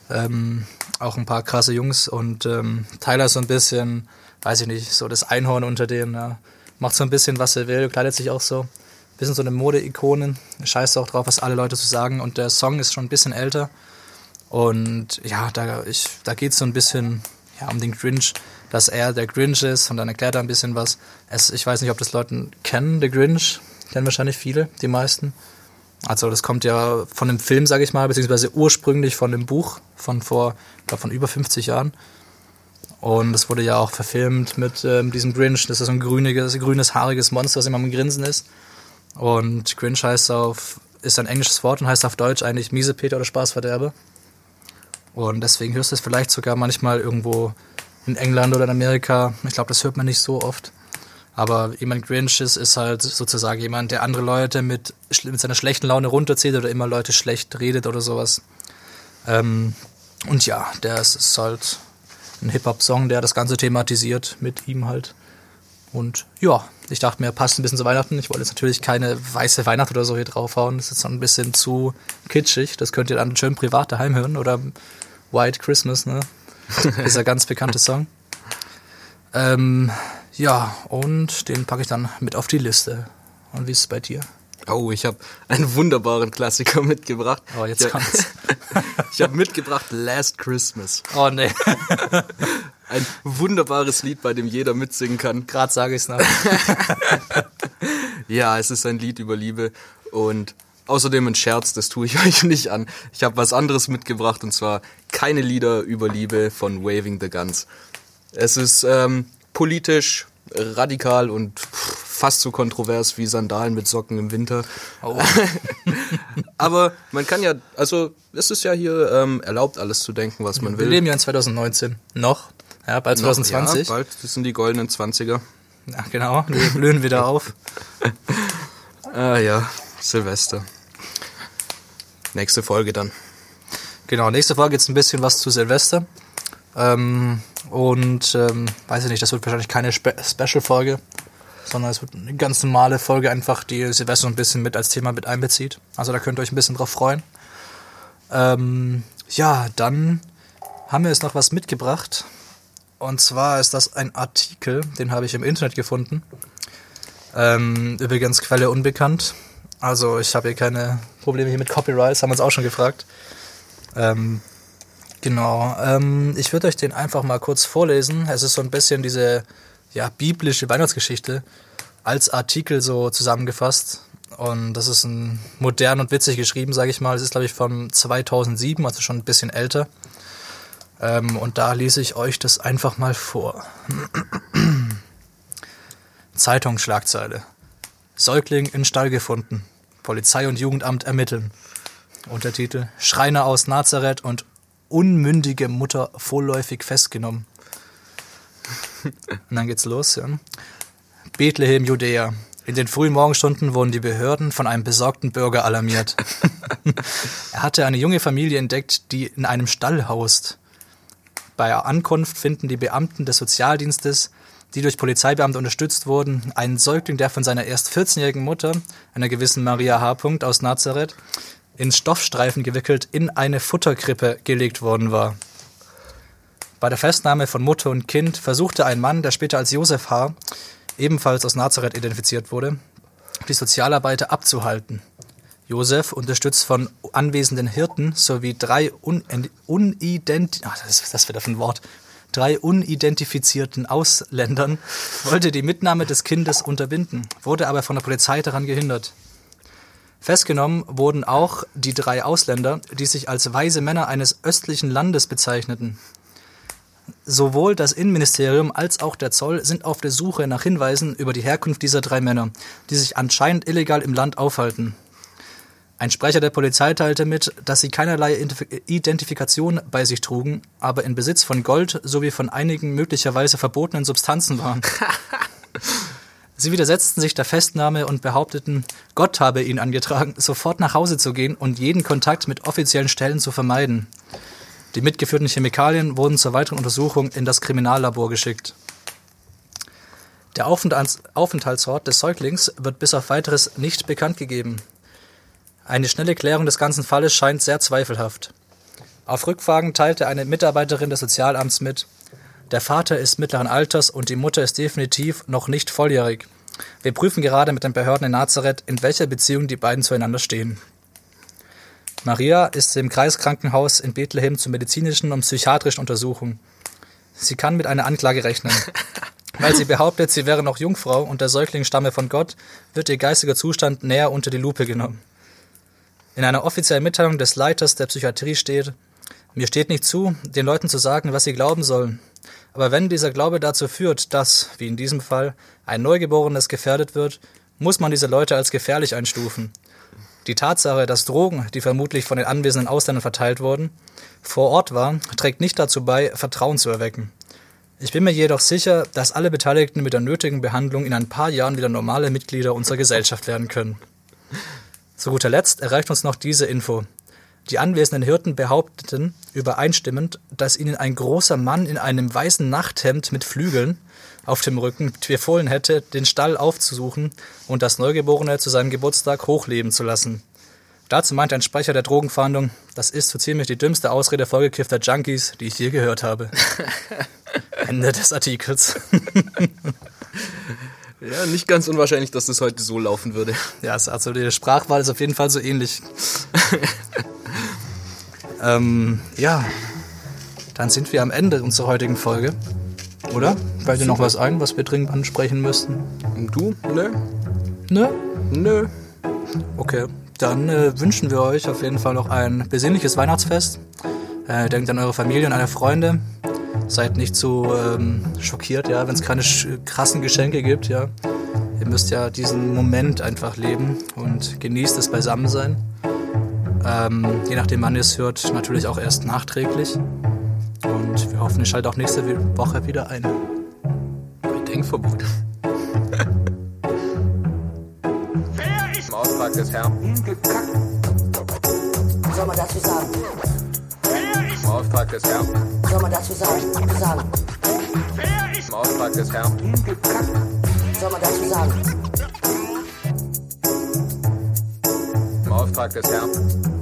S1: Ähm, auch ein paar krasse Jungs und ähm, Tyler so ein bisschen, weiß ich nicht, so das Einhorn unter denen, ja. Macht so ein bisschen, was er will, kleidet sich auch so. Bisschen so eine Mode-Ikone, scheißt auch drauf, was alle Leute so sagen. Und der Song ist schon ein bisschen älter. Und ja, da, da geht es so ein bisschen ja, um den Grinch, dass er der Grinch ist und dann erklärt er ein bisschen was. Es, ich weiß nicht, ob das Leute kennen, der Grinch. Kennen wahrscheinlich viele, die meisten. Also das kommt ja von dem Film, sage ich mal, beziehungsweise ursprünglich von dem Buch von vor, ich glaube von über 50 Jahren. Und das wurde ja auch verfilmt mit ähm, diesem Grinch. Das ist so ein grüniges, grünes, haariges Monster, was immer am Grinsen ist. Und Grinch heißt auf ist ein englisches Wort und heißt auf Deutsch eigentlich Miesepeter oder Spaßverderber. Und deswegen hörst du es vielleicht sogar manchmal irgendwo in England oder in Amerika. Ich glaube, das hört man nicht so oft. Aber jemand Grinch ist, ist halt sozusagen jemand, der andere Leute mit, mit seiner schlechten Laune runterzieht oder immer Leute schlecht redet oder sowas. Ähm, und ja, der ist, ist halt ein Hip-Hop-Song, der das Ganze thematisiert mit ihm halt. Und ja, ich dachte mir, passt ein bisschen zu Weihnachten. Ich wollte jetzt natürlich keine weiße Weihnacht oder so hier draufhauen. Das ist jetzt noch ein bisschen zu kitschig. Das könnt ihr dann schön privat daheim hören. Oder White Christmas, ne? *laughs* Dieser ganz bekannte Song. Ähm, ja, und den packe ich dann mit auf die Liste. Und wie ist es bei dir?
S2: Oh, ich habe einen wunderbaren Klassiker *laughs* mitgebracht.
S1: Oh, jetzt
S2: ich,
S1: kommt's. *laughs*
S2: ich habe mitgebracht Last Christmas.
S1: Oh nee, *laughs*
S2: Ein wunderbares Lied, bei dem jeder mitsingen kann.
S1: gerade sage ich's noch.
S2: Ja, es ist ein Lied über Liebe und außerdem ein Scherz, das tue ich euch nicht an. Ich habe was anderes mitgebracht und zwar keine Lieder über Liebe von Waving the Guns. Es ist ähm, politisch radikal und fast so kontrovers wie Sandalen mit Socken im Winter.
S1: Oh. *laughs*
S2: Aber man kann ja, also es ist ja hier ähm, erlaubt, alles zu denken, was man
S1: Wir
S2: will.
S1: leben ja in 2019. Noch. Ja, bald
S2: Noch,
S1: 2020.
S2: Ja, bald das sind die goldenen Zwanziger.
S1: Ja, genau. Wir blühen wieder *laughs* auf.
S2: Ah ja, Silvester. Nächste Folge dann.
S1: Genau, nächste Folge jetzt ein bisschen was zu Silvester. Ähm, und ähm, weiß ich nicht, das wird wahrscheinlich keine Spe Special-Folge, sondern es wird eine ganz normale Folge, einfach die Silvester ein bisschen mit als Thema mit einbezieht. Also da könnt ihr euch ein bisschen drauf freuen. Ähm, ja, dann haben wir jetzt noch was mitgebracht. Und zwar ist das ein Artikel, den habe ich im Internet gefunden. Ähm, übrigens Quelle unbekannt. Also ich habe hier keine Probleme hier mit Copyrights, haben wir uns auch schon gefragt. Ähm, genau. Ähm, ich würde euch den einfach mal kurz vorlesen. Es ist so ein bisschen diese ja, biblische Weihnachtsgeschichte als Artikel so zusammengefasst. Und das ist ein modern und witzig geschrieben, sage ich mal. Es ist, glaube ich, von 2007, also schon ein bisschen älter. Ähm, und da lese ich euch das einfach mal vor. *clears throat* Zeitungsschlagzeile. Säugling in Stall gefunden. Polizei und Jugendamt ermitteln. Untertitel Schreiner aus Nazareth und unmündige Mutter vorläufig festgenommen. *laughs* Und dann geht's los. Ja. Bethlehem, Judäa. In den frühen Morgenstunden wurden die Behörden von einem besorgten Bürger alarmiert. *laughs* er hatte eine junge Familie entdeckt, die in einem Stall haust. Bei Ankunft finden die Beamten des Sozialdienstes, die durch Polizeibeamte unterstützt wurden, einen Säugling, der von seiner erst 14-jährigen Mutter, einer gewissen Maria H. aus Nazareth, in Stoffstreifen gewickelt in eine Futterkrippe gelegt worden war. Bei der Festnahme von Mutter und Kind versuchte ein Mann, der später als Josef H., ebenfalls aus Nazareth identifiziert wurde, die Sozialarbeiter abzuhalten. Josef, unterstützt von anwesenden Hirten sowie drei un unident Ach, das das ein Wort. Drei unidentifizierten Ausländern, wollte die Mitnahme des Kindes unterbinden, wurde aber von der Polizei daran gehindert. Festgenommen wurden auch die drei Ausländer, die sich als weise Männer eines östlichen Landes bezeichneten. Sowohl das Innenministerium als auch der Zoll sind auf der Suche nach Hinweisen über die Herkunft dieser drei Männer, die sich anscheinend illegal im Land aufhalten. Ein Sprecher der Polizei teilte mit, dass sie keinerlei Identif- Identifikation bei sich trugen, aber in Besitz von Gold sowie von einigen möglicherweise verbotenen Substanzen waren. *laughs* Sie widersetzten sich der Festnahme und behaupteten, Gott habe ihnen angetragen, sofort nach Hause zu gehen und jeden Kontakt mit offiziellen Stellen zu vermeiden. Die mitgeführten Chemikalien wurden zur weiteren Untersuchung in das Kriminallabor geschickt. Der Aufenthalts Aufenthaltsort des Säuglings wird bis auf weiteres nicht bekannt gegeben. Eine schnelle Klärung des ganzen Falles scheint sehr zweifelhaft. Auf Rückfragen teilte eine Mitarbeiterin des Sozialamts mit, der Vater ist mittleren Alters und die Mutter ist definitiv noch nicht volljährig. Wir prüfen gerade mit den Behörden in Nazareth, in welcher Beziehung die beiden zueinander stehen. Maria ist im Kreiskrankenhaus in Bethlehem zur medizinischen und psychiatrischen Untersuchung. Sie kann mit einer Anklage rechnen. *laughs* Weil sie behauptet, sie wäre noch Jungfrau und der Säugling stamme von Gott, wird ihr geistiger Zustand näher unter die Lupe genommen. In einer offiziellen Mitteilung des Leiters der Psychiatrie steht, mir steht nicht zu, den Leuten zu sagen, was sie glauben sollen. Aber wenn dieser Glaube dazu führt, dass, wie in diesem Fall, ein Neugeborenes gefährdet wird, muss man diese Leute als gefährlich einstufen. Die Tatsache, dass Drogen, die vermutlich von den anwesenden Ausländern verteilt wurden, vor Ort waren, trägt nicht dazu bei, Vertrauen zu erwecken. Ich bin mir jedoch sicher, dass alle Beteiligten mit der nötigen Behandlung in ein paar Jahren wieder normale Mitglieder unserer Gesellschaft werden können. Zu guter Letzt erreicht uns noch diese Info. Die anwesenden Hirten behaupteten übereinstimmend, dass ihnen ein großer Mann in einem weißen Nachthemd mit Flügeln auf dem Rücken befohlen hätte, den Stall aufzusuchen und das Neugeborene zu seinem Geburtstag hochleben zu lassen. Dazu meinte ein Sprecher der Drogenfahndung, das ist so ziemlich die dümmste Ausrede vollgekiffter Junkies, die ich je gehört habe. *laughs* Ende des Artikels. *laughs*
S2: Ja, nicht ganz unwahrscheinlich, dass das heute so laufen würde.
S1: Ja, also die Sprachwahl ist auf jeden Fall so ähnlich. *laughs* ähm, ja, dann sind wir am Ende unserer heutigen Folge. Oder? Fällt dir noch was ein, was wir dringend ansprechen müssten?
S2: Und du? Nö?
S1: Ne?
S2: Nö.
S1: Okay, dann äh, wünschen wir euch auf jeden Fall noch ein besinnliches Weihnachtsfest. Äh, denkt an eure Familie und eure Freunde. Seid nicht zu ähm, schockiert, ja, wenn es keine krassen Geschenke gibt, ja. Ihr müsst ja diesen Moment einfach leben und genießt das Beisammensein. Ähm, je nachdem, wann ihr es hört, natürlich auch erst nachträglich. Und wir hoffen, ihr schaltet auch nächste Woche wieder ein.
S2: Bei Denkverbot. Im Auftrag des Herrn.
S3: Was soll man dazu sagen?
S2: Im Auftrag des Herrn.
S3: Was soll man dazu sagen? sagen?
S2: Im Auftrag des Herrn.
S3: Was soll man dazu sagen?
S2: Im Auftrag des Herrn.